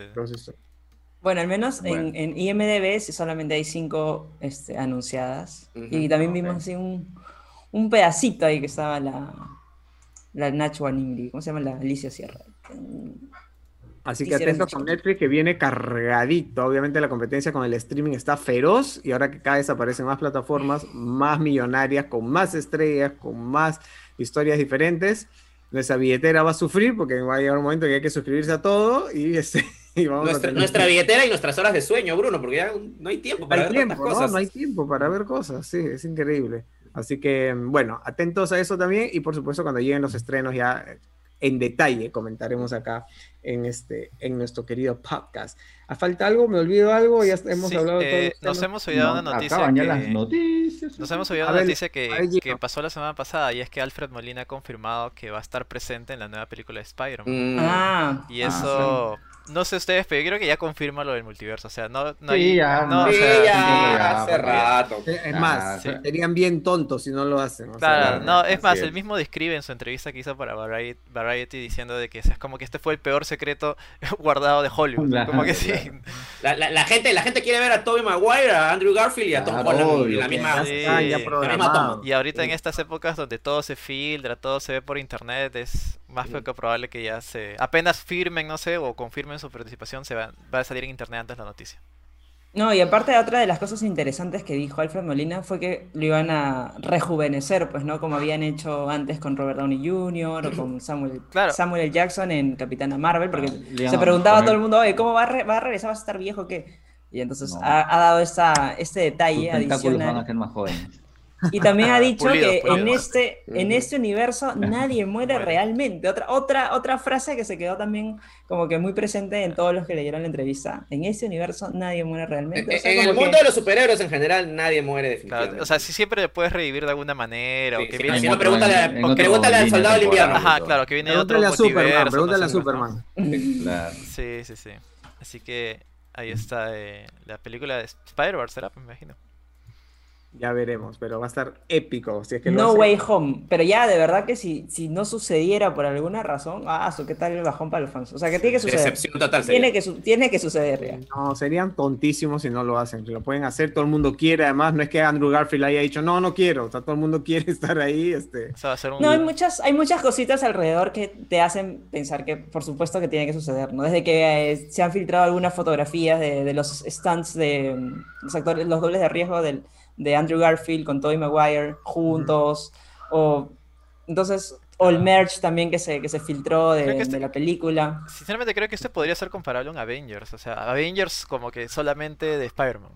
Bueno, al menos Bueno. En, en IMDB sí solamente hay cinco este, anunciadas. Y también ok. vimos así un, un pedacito ahí que estaba la, la Nacho Animri, ¿cómo se llama? La Alicia Sierra. Así que atentos con. Netflix que viene cargadito. Obviamente la competencia con el streaming está feroz y ahora que cada vez aparecen más plataformas, más millonarias, con más estrellas, con más historias diferentes, nuestra billetera va a sufrir porque va a llegar un momento que hay que suscribirse a todo y, este, y vamos a Nuestra, tener- nuestra billetera y nuestras horas de sueño, Bruno, porque ya no hay tiempo para hay ver tiempo, ¿no? cosas. No hay tiempo para ver cosas, sí, es increíble. Así que, bueno, atentos a eso también y por supuesto cuando lleguen los estrenos ya eh, en detalle comentaremos acá en, este, en nuestro querido podcast. ¿Ha falta algo? ¿Me olvido algo? Ya hemos Sí, hablado de eh, nos hemos olvidado No, una noticia acaban ya que... las noticias. Nos hemos olvidado A una ver, noticia a que, ver, Gino. que pasó la semana pasada y es que Alfred Molina ha confirmado que va a estar presente en la nueva película de Spider-Man. Mm, Ah, Y Ah, eso, no sé ustedes, pero yo creo que ya confirma lo del multiverso. O sea, no, no Sí, hay- ya, no, o sí, sea, ya, ya, hace rato. Es Ah, más, sí. serían bien tontos si no lo hacen. o Claro, no, es más, es. él mismo describe en su entrevista que hizo para Variety, Variety diciendo de que o sea, es como que este fue el peor secreto guardado de Hollywood. Claro, como que sí. La, la, la gente, la gente quiere ver a Tobey Maguire, a Andrew Garfield y a Tom Claro, Holland obvio, la misma. ya la toma. Y ahorita en estas épocas donde todo se filtra, todo se ve por internet, es más poco probable que ya se... Apenas firmen, no sé, o confirmen su participación, se va, va a salir en internet antes la noticia. No, y aparte otra de las cosas interesantes que dijo Alfred Molina fue que lo iban a rejuvenecer, pues, ¿no? Como habían hecho antes con Robert Downey Jr. o con Samuel, Claro. Samuel L. Jackson en Capitana Marvel, porque Ah, se preguntaba a todo el mundo, oye, ¿cómo va a, re- va a regresar? ¿Vas a estar viejo o qué? Y entonces No. ha, ha dado esta, este Sus detalle tentáculos van a adicional. ser más jóvenes. Y también ha dicho Pulidos, que en pulidos. este, en este universo nadie muere Muere. realmente. Otra, otra, otra frase que se quedó también como que muy presente en todos los que leyeron la entrevista. En este universo nadie muere realmente. O sea, En el como que- mundo de los superhéroes en general nadie muere Claro, definitivamente. o sea, si siempre le puedes revivir de alguna manera, Sí, o que sí, viene... si En no, pregúntale a- en- en o otro pregúntale al soldado del invierno. Ajá, claro, que viene de otro Pregúntale a Superman, pregúntale a. Superman. Claro. Sí, sí, sí. Así que ahí está eh, la película de Spider-Verse, ¿será? Me imagino. Ya veremos, pero va a estar épico. Si es que No hace. Way Home. Pero ya, de verdad que si, si no sucediera por alguna razón, ah, ¿qué tal el bajón para los fans? O sea, que tiene que suceder. Decepción total. Tiene que, su- tiene que suceder ya. No, serían tontísimos si no lo hacen. Lo pueden hacer, todo el mundo quiere. Además, no es que Andrew Garfield haya dicho, no, no quiero. O sea, todo el mundo quiere estar ahí. Este. O sea, va a ser un... No, hay muchas, hay muchas cositas alrededor que te hacen pensar que, por supuesto, que tiene que suceder, ¿no? Desde que eh, se han filtrado algunas fotografías de, de los stunts de mm, los actores, los dobles de riesgo del, de Andrew Garfield con Tobey Maguire juntos, o entonces, o el merch también que se, que se filtró de, este- de la película. Sinceramente creo que este podría ser comparable a un Avengers. O sea, Avengers como que solamente de Spider-Man.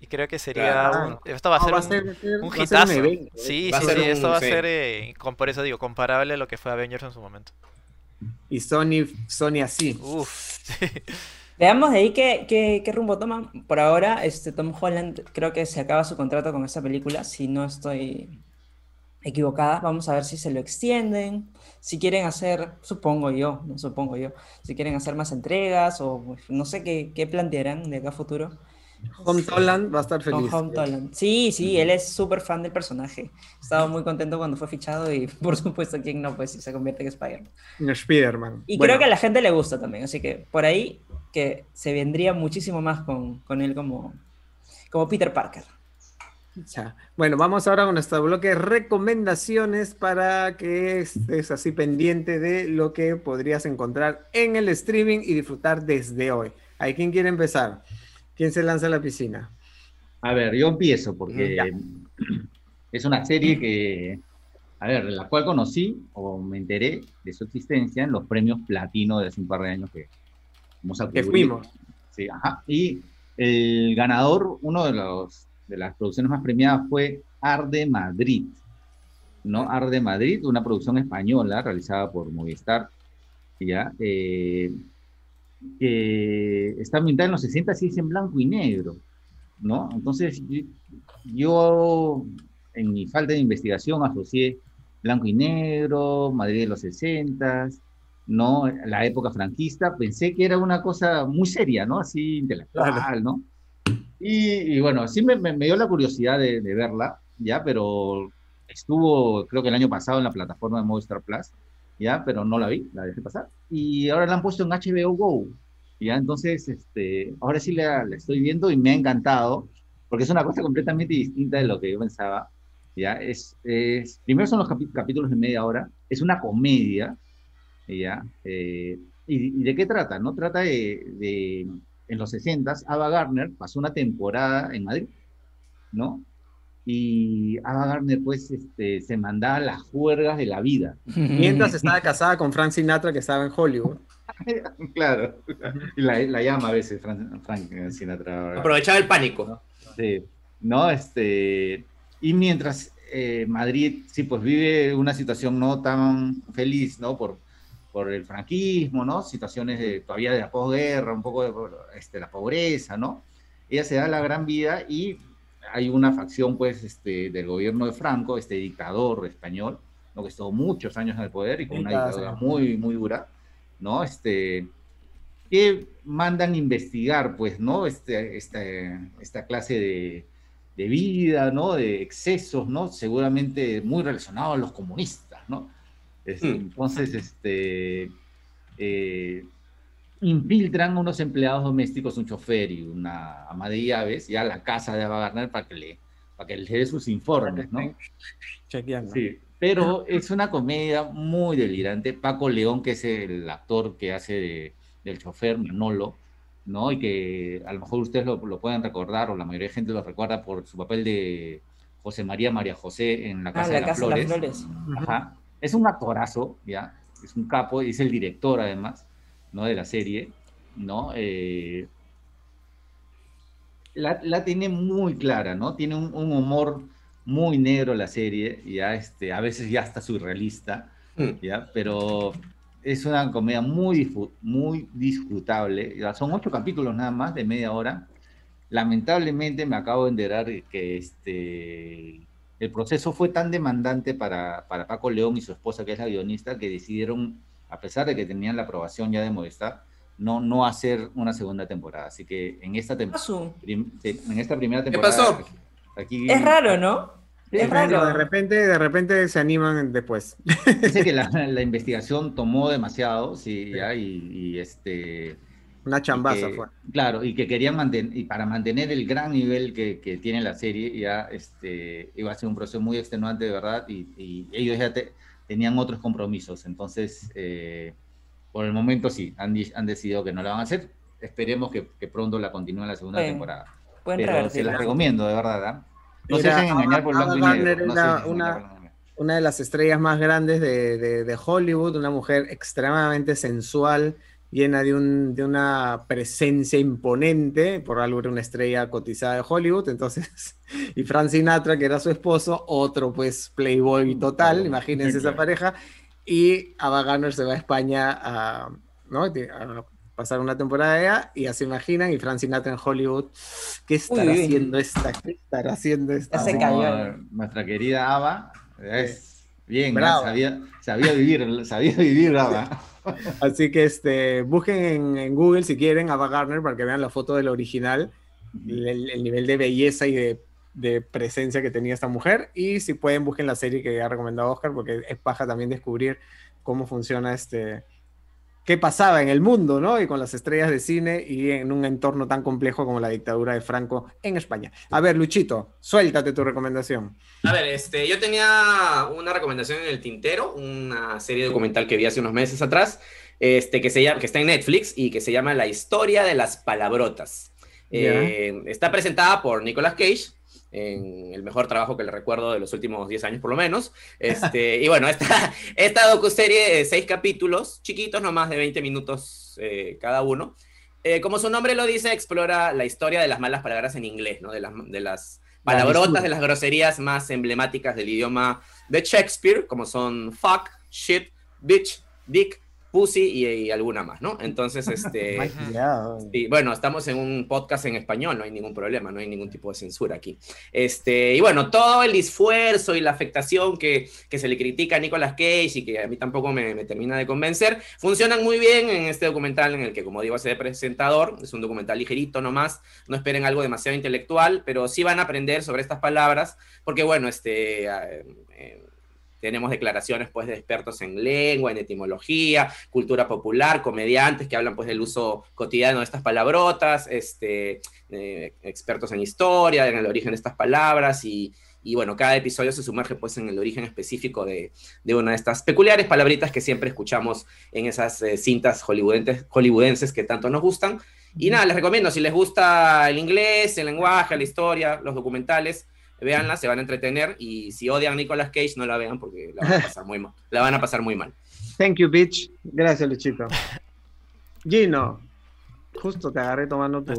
Y creo que sería Claro. un... Esto va a No, ser va un, a ser- un va a ser hitazo. evento, ¿eh? Sí, Va sí, sí, esto va a sí. ser, eh, com- por eso digo, comparable a lo que fue Avengers en su momento. Y Sony, Sony así. Uf, Veamos de ahí qué, qué, qué rumbo toman. Por ahora, este Tom Holland creo que se acaba su contrato con esa película, si no estoy equivocada. Vamos a ver si se lo extienden, si quieren hacer, supongo yo, no supongo yo, si quieren hacer más entregas o pues, no sé qué, qué plantearán de acá a futuro. Tom Holland va a estar feliz. Tom Holland. Sí, sí, él es súper fan del personaje. Estaba muy contento cuando fue fichado y por supuesto, ¿quién no? Pues si se convierte en Spider-Man. Spider-Man. Y Bueno, creo que a la gente le gusta también, así que por ahí que se vendría muchísimo más con, con él como, como Peter Parker. Ya. Bueno, vamos ahora con nuestro bloque de recomendaciones para que estés así pendiente de lo que podrías encontrar en el streaming y disfrutar desde hoy. ¿Hay quién quiere empezar? ¿Quién se lanza a la piscina? A ver, yo empiezo porque Ya. es una serie que, a ver, la cual conocí o me enteré de su existencia en los premios platino de hace un par de años que, hemos Que fuimos. Sí, ajá. Y el ganador, uno de los de las producciones más premiadas fue Arde Madrid. ¿No? Arde Madrid, una producción española realizada por Movistar, ¿ya? Eh, que está ambientada en los 60 y es en blanco y negro, ¿no? Entonces, yo, yo, en mi falta de investigación, asocié blanco y negro, Madrid de los 60, ¿no? La época franquista, pensé que era una cosa muy seria, ¿no? Así intelectual, Claro. ¿no? Y, y bueno, sí me, me- me dio la curiosidad de, de verla, ¿ya? Pero estuvo, creo que el año pasado en la plataforma de Movistar Plus, ¿ya? Pero no la vi, la dejé pasar. Y ahora la han puesto en HBO Go, ¿ya? Entonces, este, ahora sí la, la estoy viendo y me ha encantado, porque es una cosa completamente distinta de lo que yo pensaba, ¿ya? Es, es, primero son los capítulos de media hora, es una comedia, ¿ya? Eh, y, y de qué trata? ¿No? Trata de, de en los 60 Ava Gardner pasó una temporada en Madrid, ¿no? Y Ava Gardner, pues, este, se mandaba las juergas de la vida. Mientras estaba casada con Frank Sinatra, que estaba en Hollywood. claro. Y la, la llama a veces Frank, Frank Sinatra. Aprovechaba el pánico. Sí, ¿no? Este, y mientras eh, Madrid, sí, pues vive una situación no tan feliz, ¿no? Por, por el franquismo, ¿no? Situaciones de, todavía de la posguerra, un poco de este, la pobreza, ¿no? Ella se da la gran vida y hay una facción, pues, este, del gobierno de Franco, este dictador español, ¿no? Que estuvo muchos años en el poder y con una dictadura muy, muy dura, ¿no? Este, que mandan investigar, pues, ¿no? Este, este, esta clase de, de vida, ¿no? De excesos, ¿no? Seguramente muy relacionados a los comunistas, ¿no? Este, Mm. Entonces, este, eh, infiltran unos empleados domésticos, un chofer y una ama de llaves, ya a la casa de Ava Gardner para que le, para que le dé sus informes, ¿no? Chequeando. Sí, Pero es una comedia muy delirante. Paco León, que es el actor que hace de- del chofer Manolo, ¿no? Y que a lo mejor ustedes lo, lo pueden recordar, o la mayoría de gente lo recuerda por su papel de José María María José en La Ah, Casa la de las Casa de las Flores. Flores. Ajá. Es un actorazo, ¿ya? Es un capo, y es el director además, ¿no? De la serie, ¿no? Eh, la, la tiene muy clara, ¿no? Tiene un, un humor muy negro la serie, ya, este, a veces ya hasta surrealista, Mm. ¿ya? Pero es una comedia muy, muy disfrutable. Ya, Son ocho capítulos nada más, de media hora. Lamentablemente me acabo de enterar que este, el proceso fue tan demandante para, para Paco León y su esposa, que es la guionista, que decidieron, a pesar de que tenían la aprobación ya de Movistar, no, no hacer una segunda temporada. Así que en esta, tem- Pasu. prim- en esta primera temporada... pasó? Aquí, Es raro, ¿no? Es raro. de repente, de repente se animan después. Dice que la, la investigación tomó demasiado, sí, ya, y, y este... Una chambaza que- fue. Claro, y que querían mantener, y para mantener el gran nivel que, que tiene la serie, ya este, iba a ser un proceso muy extenuante de verdad, y, y ellos ya te- tenían otros compromisos. Entonces, eh, por el momento sí, han, han decidido que no la van a hacer. Esperemos que, que pronto la continúen la segunda temporada. Pueden Pero se las recomiendo, de verdad. ¿ah? No se Era dejen engañar por blanco no una- engañar por blanco y negro. una de las estrellas más grandes de, de- de Hollywood, una mujer extremadamente sensual, llena de, un, de una presencia imponente, por algo era una estrella cotizada de Hollywood, entonces, y Frank Sinatra, que era su esposo, otro pues playboy total, Claro, imagínense esa pareja, y Ava Gardner se va a España a, ¿no? a pasar una temporada allá, y ya se imaginan, y Frank Sinatra en Hollywood, ¿qué estará Uy, uy. haciendo esta? ¿Qué estará haciendo esta? Se cayó. Nuestra querida Ava es bien. ¿no? sabía, sabía vivir, sabía vivir Ava. Así que este, busquen en, en Google si quieren a Ava Gardner para que vean la foto del original, el, el nivel de belleza y de, de presencia que tenía esta mujer. Y si pueden, busquen la serie que ha recomendado Oscar, porque es paja también descubrir cómo funciona este. Qué pasaba en el mundo, ¿no? Y con las estrellas de cine y en un entorno tan complejo como la dictadura de Franco en España. A ver, Luchito, suéltate tu recomendación. A ver, este, yo tenía una recomendación en el tintero, una serie documental que vi hace unos meses atrás, este, que, se llama, que está en Netflix y que se llama La historia de las palabrotas. Eh, está presentada por Nicolas Cage, en el mejor trabajo que le recuerdo de los últimos 10 años por lo menos. Este, y bueno, esta, esta docuserie de seis capítulos, chiquitos, no más de 20 minutos eh, cada uno. Eh, como su nombre lo dice, explora la historia de las malas palabras en inglés, ¿no? de, las, de las palabrotas, de las groserías más emblemáticas del idioma de Shakespeare, como son fuck, shit, bitch, dick, pussy y, y alguna más, ¿no? Entonces, este... Y bueno, estamos en un podcast en español, no hay ningún problema, no hay ningún tipo de censura aquí. Este, y bueno, todo el esfuerzo y la afectación que, que se le critica a Nicolas Cage y que a mí tampoco me, me, termina de convencer, funcionan muy bien en este documental en el que, como digo, hace de presentador, es un documental ligerito nomás, no esperen algo demasiado intelectual, pero sí van a aprender sobre estas palabras, porque bueno, este... Eh, eh, tenemos declaraciones pues de expertos en lengua, en etimología, cultura popular, comediantes que hablan pues del uso cotidiano de estas palabrotas, este, eh, expertos en historia, en el origen de estas palabras y, y, bueno, cada episodio se sumerge pues en el origen específico de, de una de estas peculiares palabritas que siempre escuchamos en esas eh, cintas hollywoodenses, hollywoodenses que tanto nos gustan. Y nada, les recomiendo, si les gusta el inglés, el lenguaje, la historia, los documentales, véanla, se van a entretener y si odian a Nicolas Cage no la vean porque la van a pasar muy mal. La van a pasar muy mal. Thank you, bitch. Gracias, Luchito. Gino, justo te agarré tomando tu...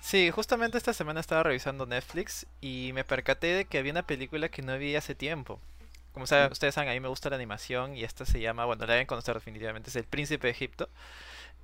Sí, justamente esta semana estaba revisando Netflix y me percaté de que había una película que no vi hace tiempo. Como saben, ustedes saben, a mí me gusta la animación y esta se llama, bueno, la deben conocer definitivamente, es El Príncipe de Egipto.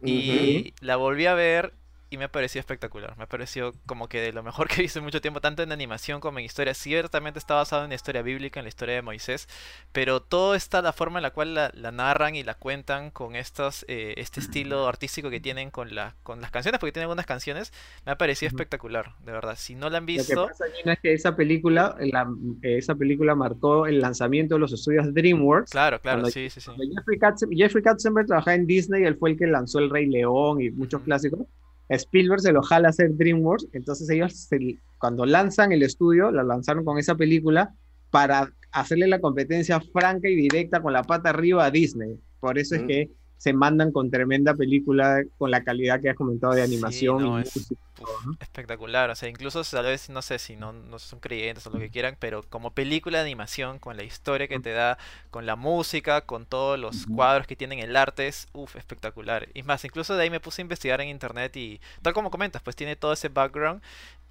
Y uh -huh. la volví a ver y me pareció espectacular. Me pareció como que de lo mejor que he visto en mucho tiempo, tanto en animación como en historia. Ciertamente está basado en la historia bíblica, en la historia de Moisés, pero todo está la forma en la cual la, la narran y la cuentan con estos, eh, este estilo artístico que tienen con, la, con las canciones, porque tienen algunas canciones, me ha parecido espectacular, de verdad. Si no la han visto... Lo que pasa, es que esa película, la, esa película marcó el lanzamiento de los estudios DreamWorks. Claro, claro, cuando, sí, sí, sí. Jeffrey, Katzenberg, Jeffrey Katzenberg trabajaba en Disney, él fue el que lanzó El Rey León y muchos mm. clásicos. Spielberg se lo jala a hacer DreamWorks, entonces ellos se, cuando lanzan el estudio, la lanzaron con esa película para hacerle la competencia franca y directa con la pata arriba a Disney. Por eso es Mm. que se mandan con tremenda película, con la calidad que has comentado de animación. no, y es- música y todo, ¿no? Espectacular, o sea, incluso tal vez, no sé si no, no son creyentes o lo que quieran, pero como película de animación, con la historia que te da, con la música, con todos los cuadros que tienen, el arte, es uff, espectacular. Y más, incluso de ahí me puse a investigar en internet y tal como comentas, pues tiene todo ese background.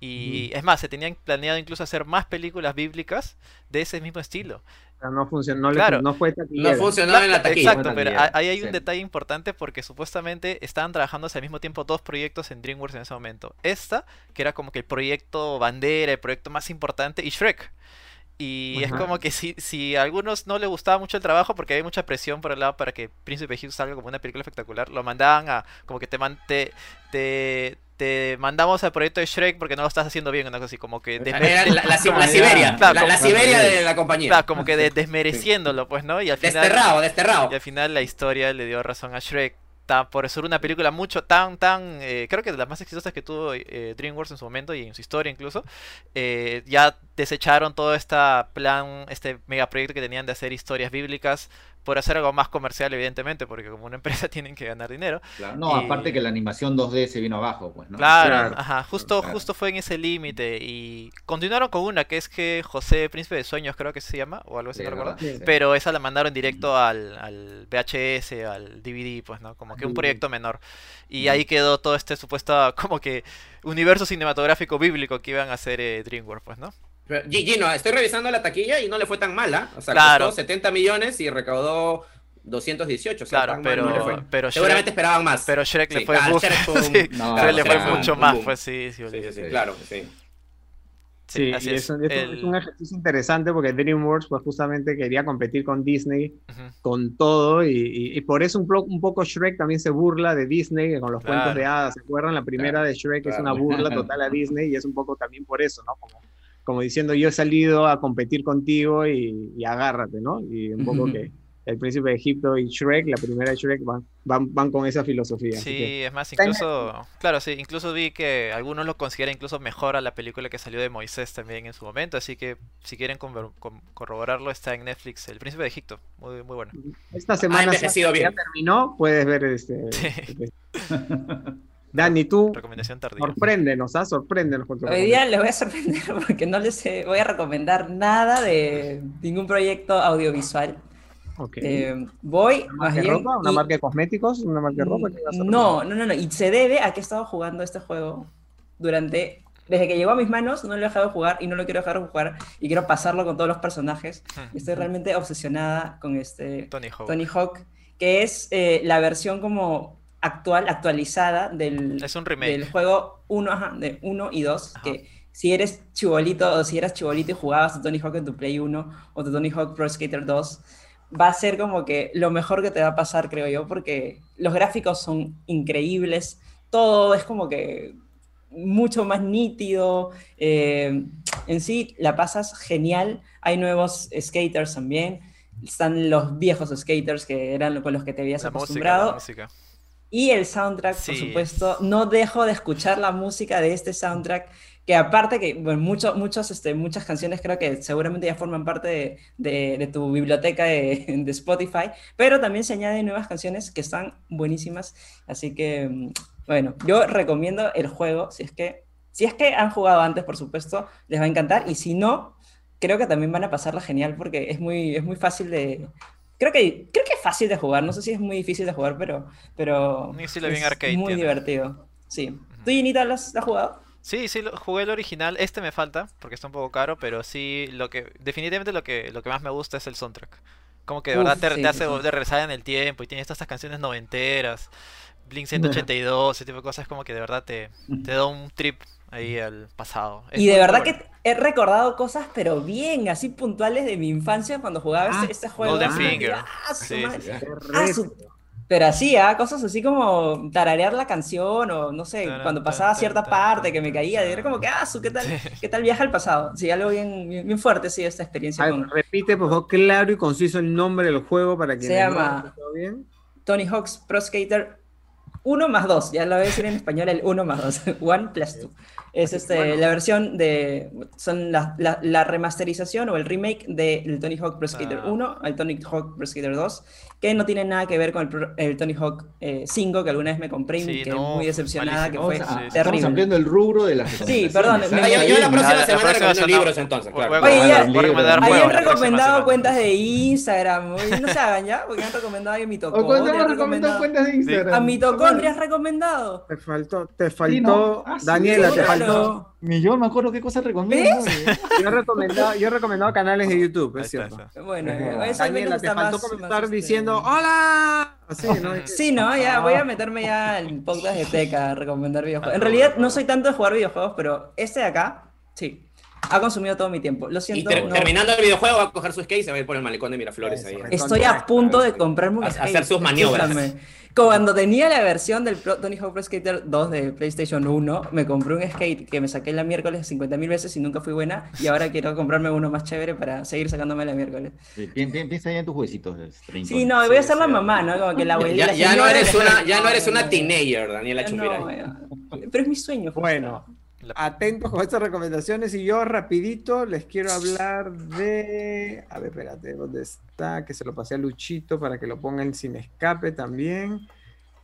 Y es más, se tenían planeado incluso hacer más películas bíblicas de ese mismo estilo. No funcionó, no, le- Claro. no fue No funcionó en la taquilla. Exacto, pero ahí hay un sí. detalle importante porque supuestamente estaban trabajando al mismo tiempo dos proyectos en DreamWorks en ese momento. Esta, que era como que el proyecto bandera, el proyecto más importante, y Shrek. Y es como que si, si a algunos no les gustaba mucho el trabajo porque hay mucha presión por el lado para que Príncipe Egipto salga como una película espectacular, lo mandaban a como que te, man- te, te, te mandamos al proyecto de Shrek porque no lo estás haciendo bien, una cosa así, como que desme- Era la, la- la Siberia, Claro, la, Siberia de la compañía. claro, como que de- desmereciéndolo, pues, ¿no? Y al final... Desterrado, desterrado. Y al final la historia le dio razón a Shrek. Por ser una película mucho tan, tan, eh, creo que de las más exitosas que tuvo eh, DreamWorks en su momento y en su historia incluso, eh, ya desecharon todo este plan, este megaproyecto que tenían de hacer historias bíblicas por hacer algo más comercial evidentemente, porque como una empresa tienen que ganar dinero. Claro. No, Y- aparte que la animación 2D se vino abajo, pues, ¿no? Claro, Claro. ajá, justo, Claro. justo fue en ese límite y continuaron con una que es que José Príncipe de Sueños creo que se llama o algo así, Sí, no recuerdo. sí. Pero esa la mandaron directo al, al VHS, al DVD, pues, ¿no? Como que un proyecto menor. Y ahí quedó todo este supuesto, como que, universo cinematográfico bíblico que iban a hacer eh, DreamWorks, pues, ¿no? Pero, Gi- Gino, estoy revisando la taquilla y no le fue tan mala. O sea, Claro. costó 70 millones y recaudó 218. O sea, Claro, no pero, fue. pero, Seguramente Shrek, esperaban más. pero Shrek le fue ah, mucho, un- sí, No, Shrek le fue mucho más, pues sí, sí, claro, sí. Sí, así y es. es, un- es un- El- es un ejercicio interesante porque DreamWorks pues justamente quería competir con Disney con todo y, y- y por eso un, poco Shrek también se burla de Disney con los cuentos de hadas, ¿se acuerdan? La primera Claro, de Shrek es claro. una burla total a Disney y es un poco también por eso, ¿no? Como, como diciendo yo he salido a competir contigo y, y agárrate, ¿no? Y un poco que el príncipe de Egipto y Shrek, la primera de Shrek van, van, van con esa filosofía. Sí, que- es más, incluso, claro, sí, incluso vi que algunos lo consideran incluso mejor a la película que salió de Moisés también en su momento, así que si quieren corroborarlo está en Netflix, El Príncipe de Egipto, muy, muy bueno. Esta semana envejecido ya bien. terminó, puedes ver este. Sí. este- Dani, tú Recomendación tardía. sorpréndenos, ¿ah? Sorpréndenos con tu Hoy día les voy a sorprender porque no les voy a recomendar nada de ningún proyecto audiovisual. Ok. Eh, voy ¿Una marca de ropa? ¿Una y- marca de cosméticos? ¿Una marca de ropa? ¿Qué vas a No, no, no, no. Y se debe a que he estado jugando este juego durante. Desde que llegó a mis manos, no lo he dejado de jugar y no lo quiero dejar de jugar y quiero pasarlo con todos los personajes. Y Estoy realmente obsesionada con este Tony Hawk. Tony Hawk, que es eh, la versión como actual, actualizada del, Es un remake. del juego 1 ajá, de 1 y 2, Ajá. que si eres chibolito o si eras chibolito y jugabas a Tony Hawk en tu Play 1 o tu Tony Hawk Pro Skater 2, va a ser como que lo mejor que te va a pasar, creo yo, porque los gráficos son increíbles, todo es como que mucho más nítido, eh, en sí la pasas genial, hay nuevos skaters también, están los viejos skaters que eran con los que te habías La música, acostumbrado, la música. Y el soundtrack, por Sí. supuesto, no dejo de escuchar la música de este soundtrack, que aparte que, bueno, mucho- muchos, este, muchas canciones creo que seguramente ya forman parte de, de- de tu biblioteca de, de Spotify, pero también se añaden nuevas canciones que están buenísimas, así que, mm, bueno, yo recomiendo el juego, si es que, si es que han jugado antes, por supuesto, les va a encantar, y si no, creo que también van a pasarla genial porque es muy, es muy fácil de... Creo que, creo que es fácil de jugar, no sé si es muy difícil de jugar, pero, pero estilo bien es arcade muy tiene. divertido. Sí. ¿Tú, Ginita, lo has, lo has jugado? Sí, sí, lo- jugué el original. Este me falta porque está un poco caro, pero sí, lo que definitivamente lo que lo que más me gusta es el soundtrack. Como que de Uf, verdad te, sí, te hace sí, de regresar en el tiempo y tiene todas estas canciones noventeras, Blink 182, ese tipo de cosas, como que de verdad te, te da un trip ahí al pasado. Es Y de verdad bueno. que he recordado cosas, pero bien, así puntuales de mi infancia cuando jugaba Ah, este, este juego. Golden Ah, Finger. ah, su Sí. Ah, su- Pero así, ¿ah? cosas así como tararear la canción o no sé, Taran, cuando pasaba cierta parte que me caía, era como que, ah, su, ¿qué tal, Sí. qué tal viaja al pasado? Sí, algo bien, bien, bien fuerte, sí, esta experiencia A ver, con repite, por favor, claro y conciso el nombre del juego para que Se llama- ¿Todo bien? Tony Hawk's Pro Skater 1 más 2, ya lo voy a decir en español, el 1 más 2, 1 plus 2. Es este, la versión de, son la, la, la remasterización o el remake del Tony Hawk Pro Skater Ah. 1 al Tony Hawk Pro Skater 2, que no tiene nada que ver con el, Pro- el Tony Hawk eh, 5 que alguna vez me compré y Sí, me quedé no, muy decepcionada, que malísimo. fue Vamos a- sí, sí. Estamos terrible. ampliando el rubro de las Sí, perdón, me- yo, yo la próxima la semana próxima recomiendo libros entonces, claro. Oye, ya- próxima recomendado cuentas de Instagram, oye, no se hagan ya, porque han recomendado a mi ¿O tocón. cuándo hemos recomendado cuentas de Instagram? A mi tocón has recomendado. Te faltó, te faltó. Ah, Daniela, te claro. faltó. Ni yo me acuerdo qué cosas recomiendo. Yo he recomendado, yo he recomendado canales de YouTube, es cierto. Bueno, Es eso al Daniela, te faltó más- comentar más, este, diciendo ¡Hola! Sí, no, ya voy a meterme ya en podcast de Teca a recomendar videojuegos. En realidad no soy tanto de jugar videojuegos, pero este de acá, sí, ha consumido todo mi tiempo. Lo Y siento. ter- no- terminando el videojuego va a coger su skate y se va a ir por el malecón de Miraflores ahí. Eso, Estoy a punto de comprarme un A- skate. hacer sus maniobras. escúchame. Cuando tenía la versión del Pro- Tony Hawk Pro Skater 2 de PlayStation 1, me compré un skate que me saqué la miércoles 50.000 veces y nunca fui buena. Y ahora quiero comprarme uno más chévere para seguir sacándome la miércoles. Sí, Piensa ya en tus huesitos. este, Rincón. Sí, no, voy a ser la mamá, ¿no? Como que la abuelita. Ya, ya no eres una, ya no eres una teenager, Daniela ya Chumbiray. no. Pero es mi sueño. Bueno, atentos con estas recomendaciones y yo rapidito les quiero hablar de... A ver, espérate, ¿dónde está? Que se lo pasé a Luchito para que lo pongan sin escape también.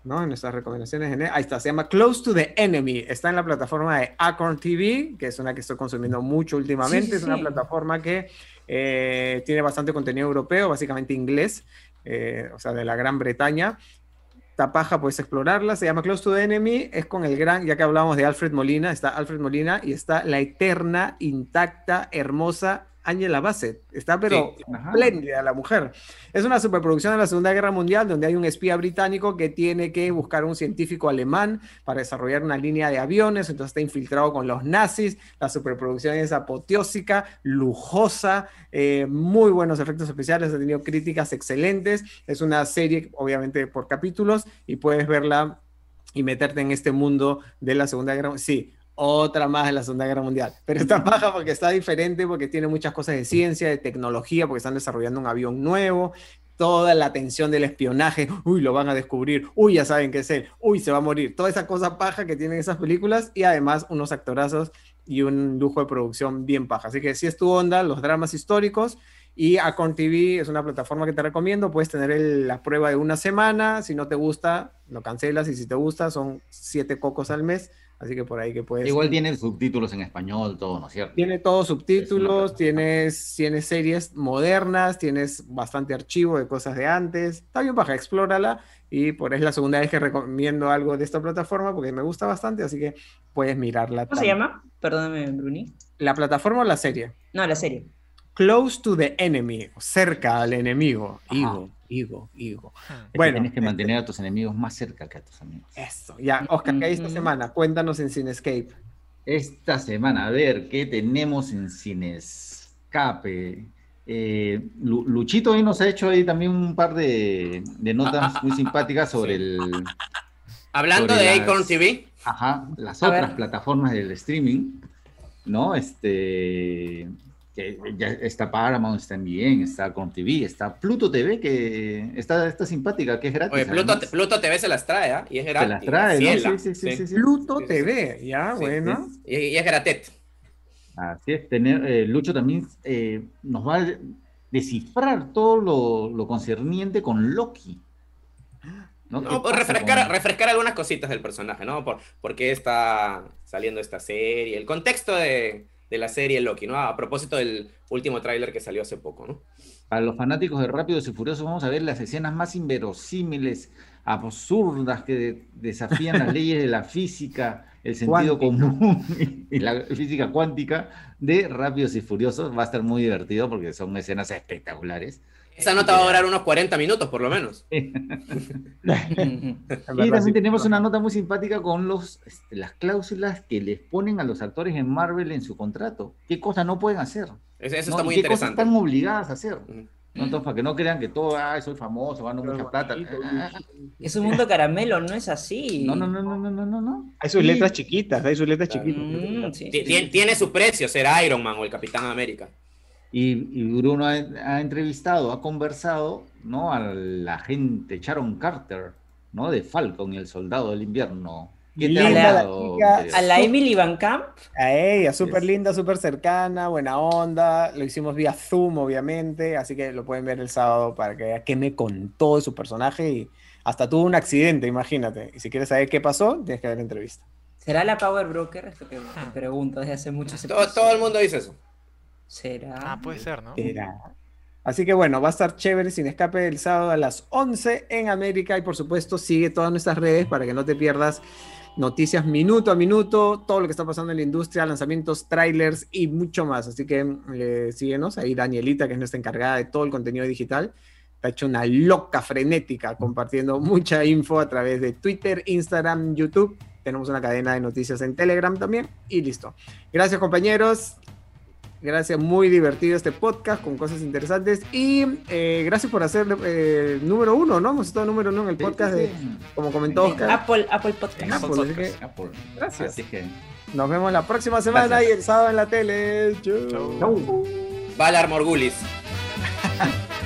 ¿No? En nuestras recomendaciones. en- Ahí está, se llama Close to the Enemy. Está en la plataforma de Acorn TV, que es una que estoy consumiendo mucho últimamente. Sí, sí, es una sí. plataforma que eh, tiene bastante contenido europeo, básicamente inglés, eh, o sea, de la Gran Bretaña. Paja puedes explorarla, se llama Close to the Enemy, es con el gran, ya que hablábamos de Alfred Molina, está Alfred Molina y está la eterna, intacta, hermosa Angela Bassett. Está pero Sí, espléndida la mujer. Es una superproducción de la Segunda Guerra Mundial donde hay un espía británico que tiene que buscar a un científico alemán para desarrollar una línea de aviones, entonces está infiltrado con los nazis. La superproducción es apoteósica, lujosa, eh, muy buenos efectos especiales, ha tenido críticas excelentes. Es una serie, obviamente, por capítulos y puedes verla y meterte en este mundo de la Segunda Guerra Mundial. Sí, otra más de la Segunda Guerra Mundial. Pero está baja porque está diferente, porque tiene muchas cosas de ciencia, de tecnología, porque están desarrollando un avión nuevo. Toda la tensión del espionaje, uy, lo van a descubrir, uy, ya saben que es él, uy, se va a morir. Toda esa cosa paja que tienen esas películas y además unos actorazos y un lujo de producción bien paja. Así que si es tu onda, los dramas históricos. Y Acorn TV es una plataforma que te recomiendo. Puedes tener el- la prueba de una semana. Si no te gusta, lo cancelas. Y si te gusta, son siete cocos al mes. Así que por ahí que puedes. Igual tiene subtítulos en español, todo, ¿no es cierto? Tiene todos subtítulos, tienes, tienes series modernas, tienes bastante archivo de cosas de antes. Está bien baja, explórala. Y por es la segunda vez que recomiendo algo de esta plataforma porque me gusta bastante, así que puedes mirarla. ¿Cómo se llama? Perdóname, Bruni. ¿La plataforma o la serie? No, la serie. Close to the enemy, cerca al enemigo. Ajá. Higo, higo, que Bueno, tienes que este- mantener a tus enemigos más cerca que a tus amigos. Eso, ya. Oscar, ¿qué hay esta semana? Cuéntanos en Cinescape. Esta semana, a ver, ¿qué tenemos en Cinescape? Eh, Lu- Luchito hoy nos ha hecho ahí también un par de, de notas muy simpáticas sobre Sí. el, Hablando Sobre de las- Acorn TV, ajá, las A otras ver. plataformas del streaming, ¿no? Este, que ya está Paramount, está bien, está con TV, está Pluto TV, que está, está simpática, que es gratis. oye, Pluto, TV se las trae, ¿ah? Y es Se gratis. las trae, ¿no? Sí, sí, sí, sí. Pluto Sí, sí, TV, ya, Sí, bueno. Y, y es gratis. Así es, tener, eh, Lucho también eh, nos va a descifrar todo lo, lo concerniente con Loki. ¿no? ¿Qué No, pues refrescar, con- refrescar algunas cositas del personaje, ¿no? Por, por qué está saliendo esta serie, el contexto de, de la serie Loki, ¿no? A propósito del último tráiler que salió hace poco, ¿no? Para los fanáticos de Rápidos y Furiosos vamos a ver las escenas más inverosímiles, absurdas, que de- desafían las leyes de la física, el sentido Cuántica. común y la física cuántica de Rápidos y Furiosos. Va a estar muy divertido porque son escenas espectaculares. Esa nota va a durar unos 40 minutos, por lo menos. En Y también tenemos una nota muy simpática con los, este, las cláusulas que les ponen a los actores en Marvel en su contrato. ¿Qué cosas no pueden hacer? Eso, eso ¿no? está muy ¿Y qué cosas interesante. están obligadas a hacer? Entonces, para que no crean que todo, ah, soy famoso, gano Pero mucha plata. bonito, Ah, Es un mundo caramelo, no es así. No, no, no, no, no, no, no, no. Hay sus letras chiquitas, hay sus letras Claro. chiquitas. Mm, sí, Ti- sí, Tiene, sí. tiene su precio ser Iron Man o el Capitán América. Y, y Bruno ha, ha entrevistado, ha conversado, ¿no? A la gente, Sharon Carter, ¿no? De Falcon y el Soldado del Invierno. ¿Qué te Linda ha la gustado, chica. A la Emily Van Camp. A ella, súper Yes. linda, súper cercana, buena onda. Lo hicimos vía Zoom, obviamente, así que lo pueden ver el sábado para que vean qué me contó de su personaje y hasta tuvo un accidente, imagínate. Y si quieres saber qué pasó, tienes que ver la entrevista. ¿Será la Power Broker? Esto que me pregunto desde hace muchos Todo, todo el mundo dice eso. ¿Será? Ah, puede ser, ¿no? Era. Así que bueno, va a estar chévere sin escape el sábado a las 11 en América y por supuesto sigue todas nuestras redes para que no te pierdas noticias minuto a minuto, todo lo que está pasando en la industria, lanzamientos, trailers y mucho más. Así que eh, síguenos, ahí Danielita, que es nuestra encargada de todo el contenido digital, ha hecho una loca frenética compartiendo mucha info a través de Twitter, Instagram, YouTube. Tenemos una cadena de noticias en Telegram también y listo. Gracias compañeros. Gracias, muy divertido este podcast con cosas interesantes. Y eh, gracias por hacer eh, número uno, ¿no? Hemos estado número uno en el podcast, de, como comentó Oscar. Apple, Apple Podcast. Apple, Apple así que Apple. Gracias. Así que nos vemos la próxima semana Gracias. y el sábado en la tele. Chau. Chau. Valar Morgulis.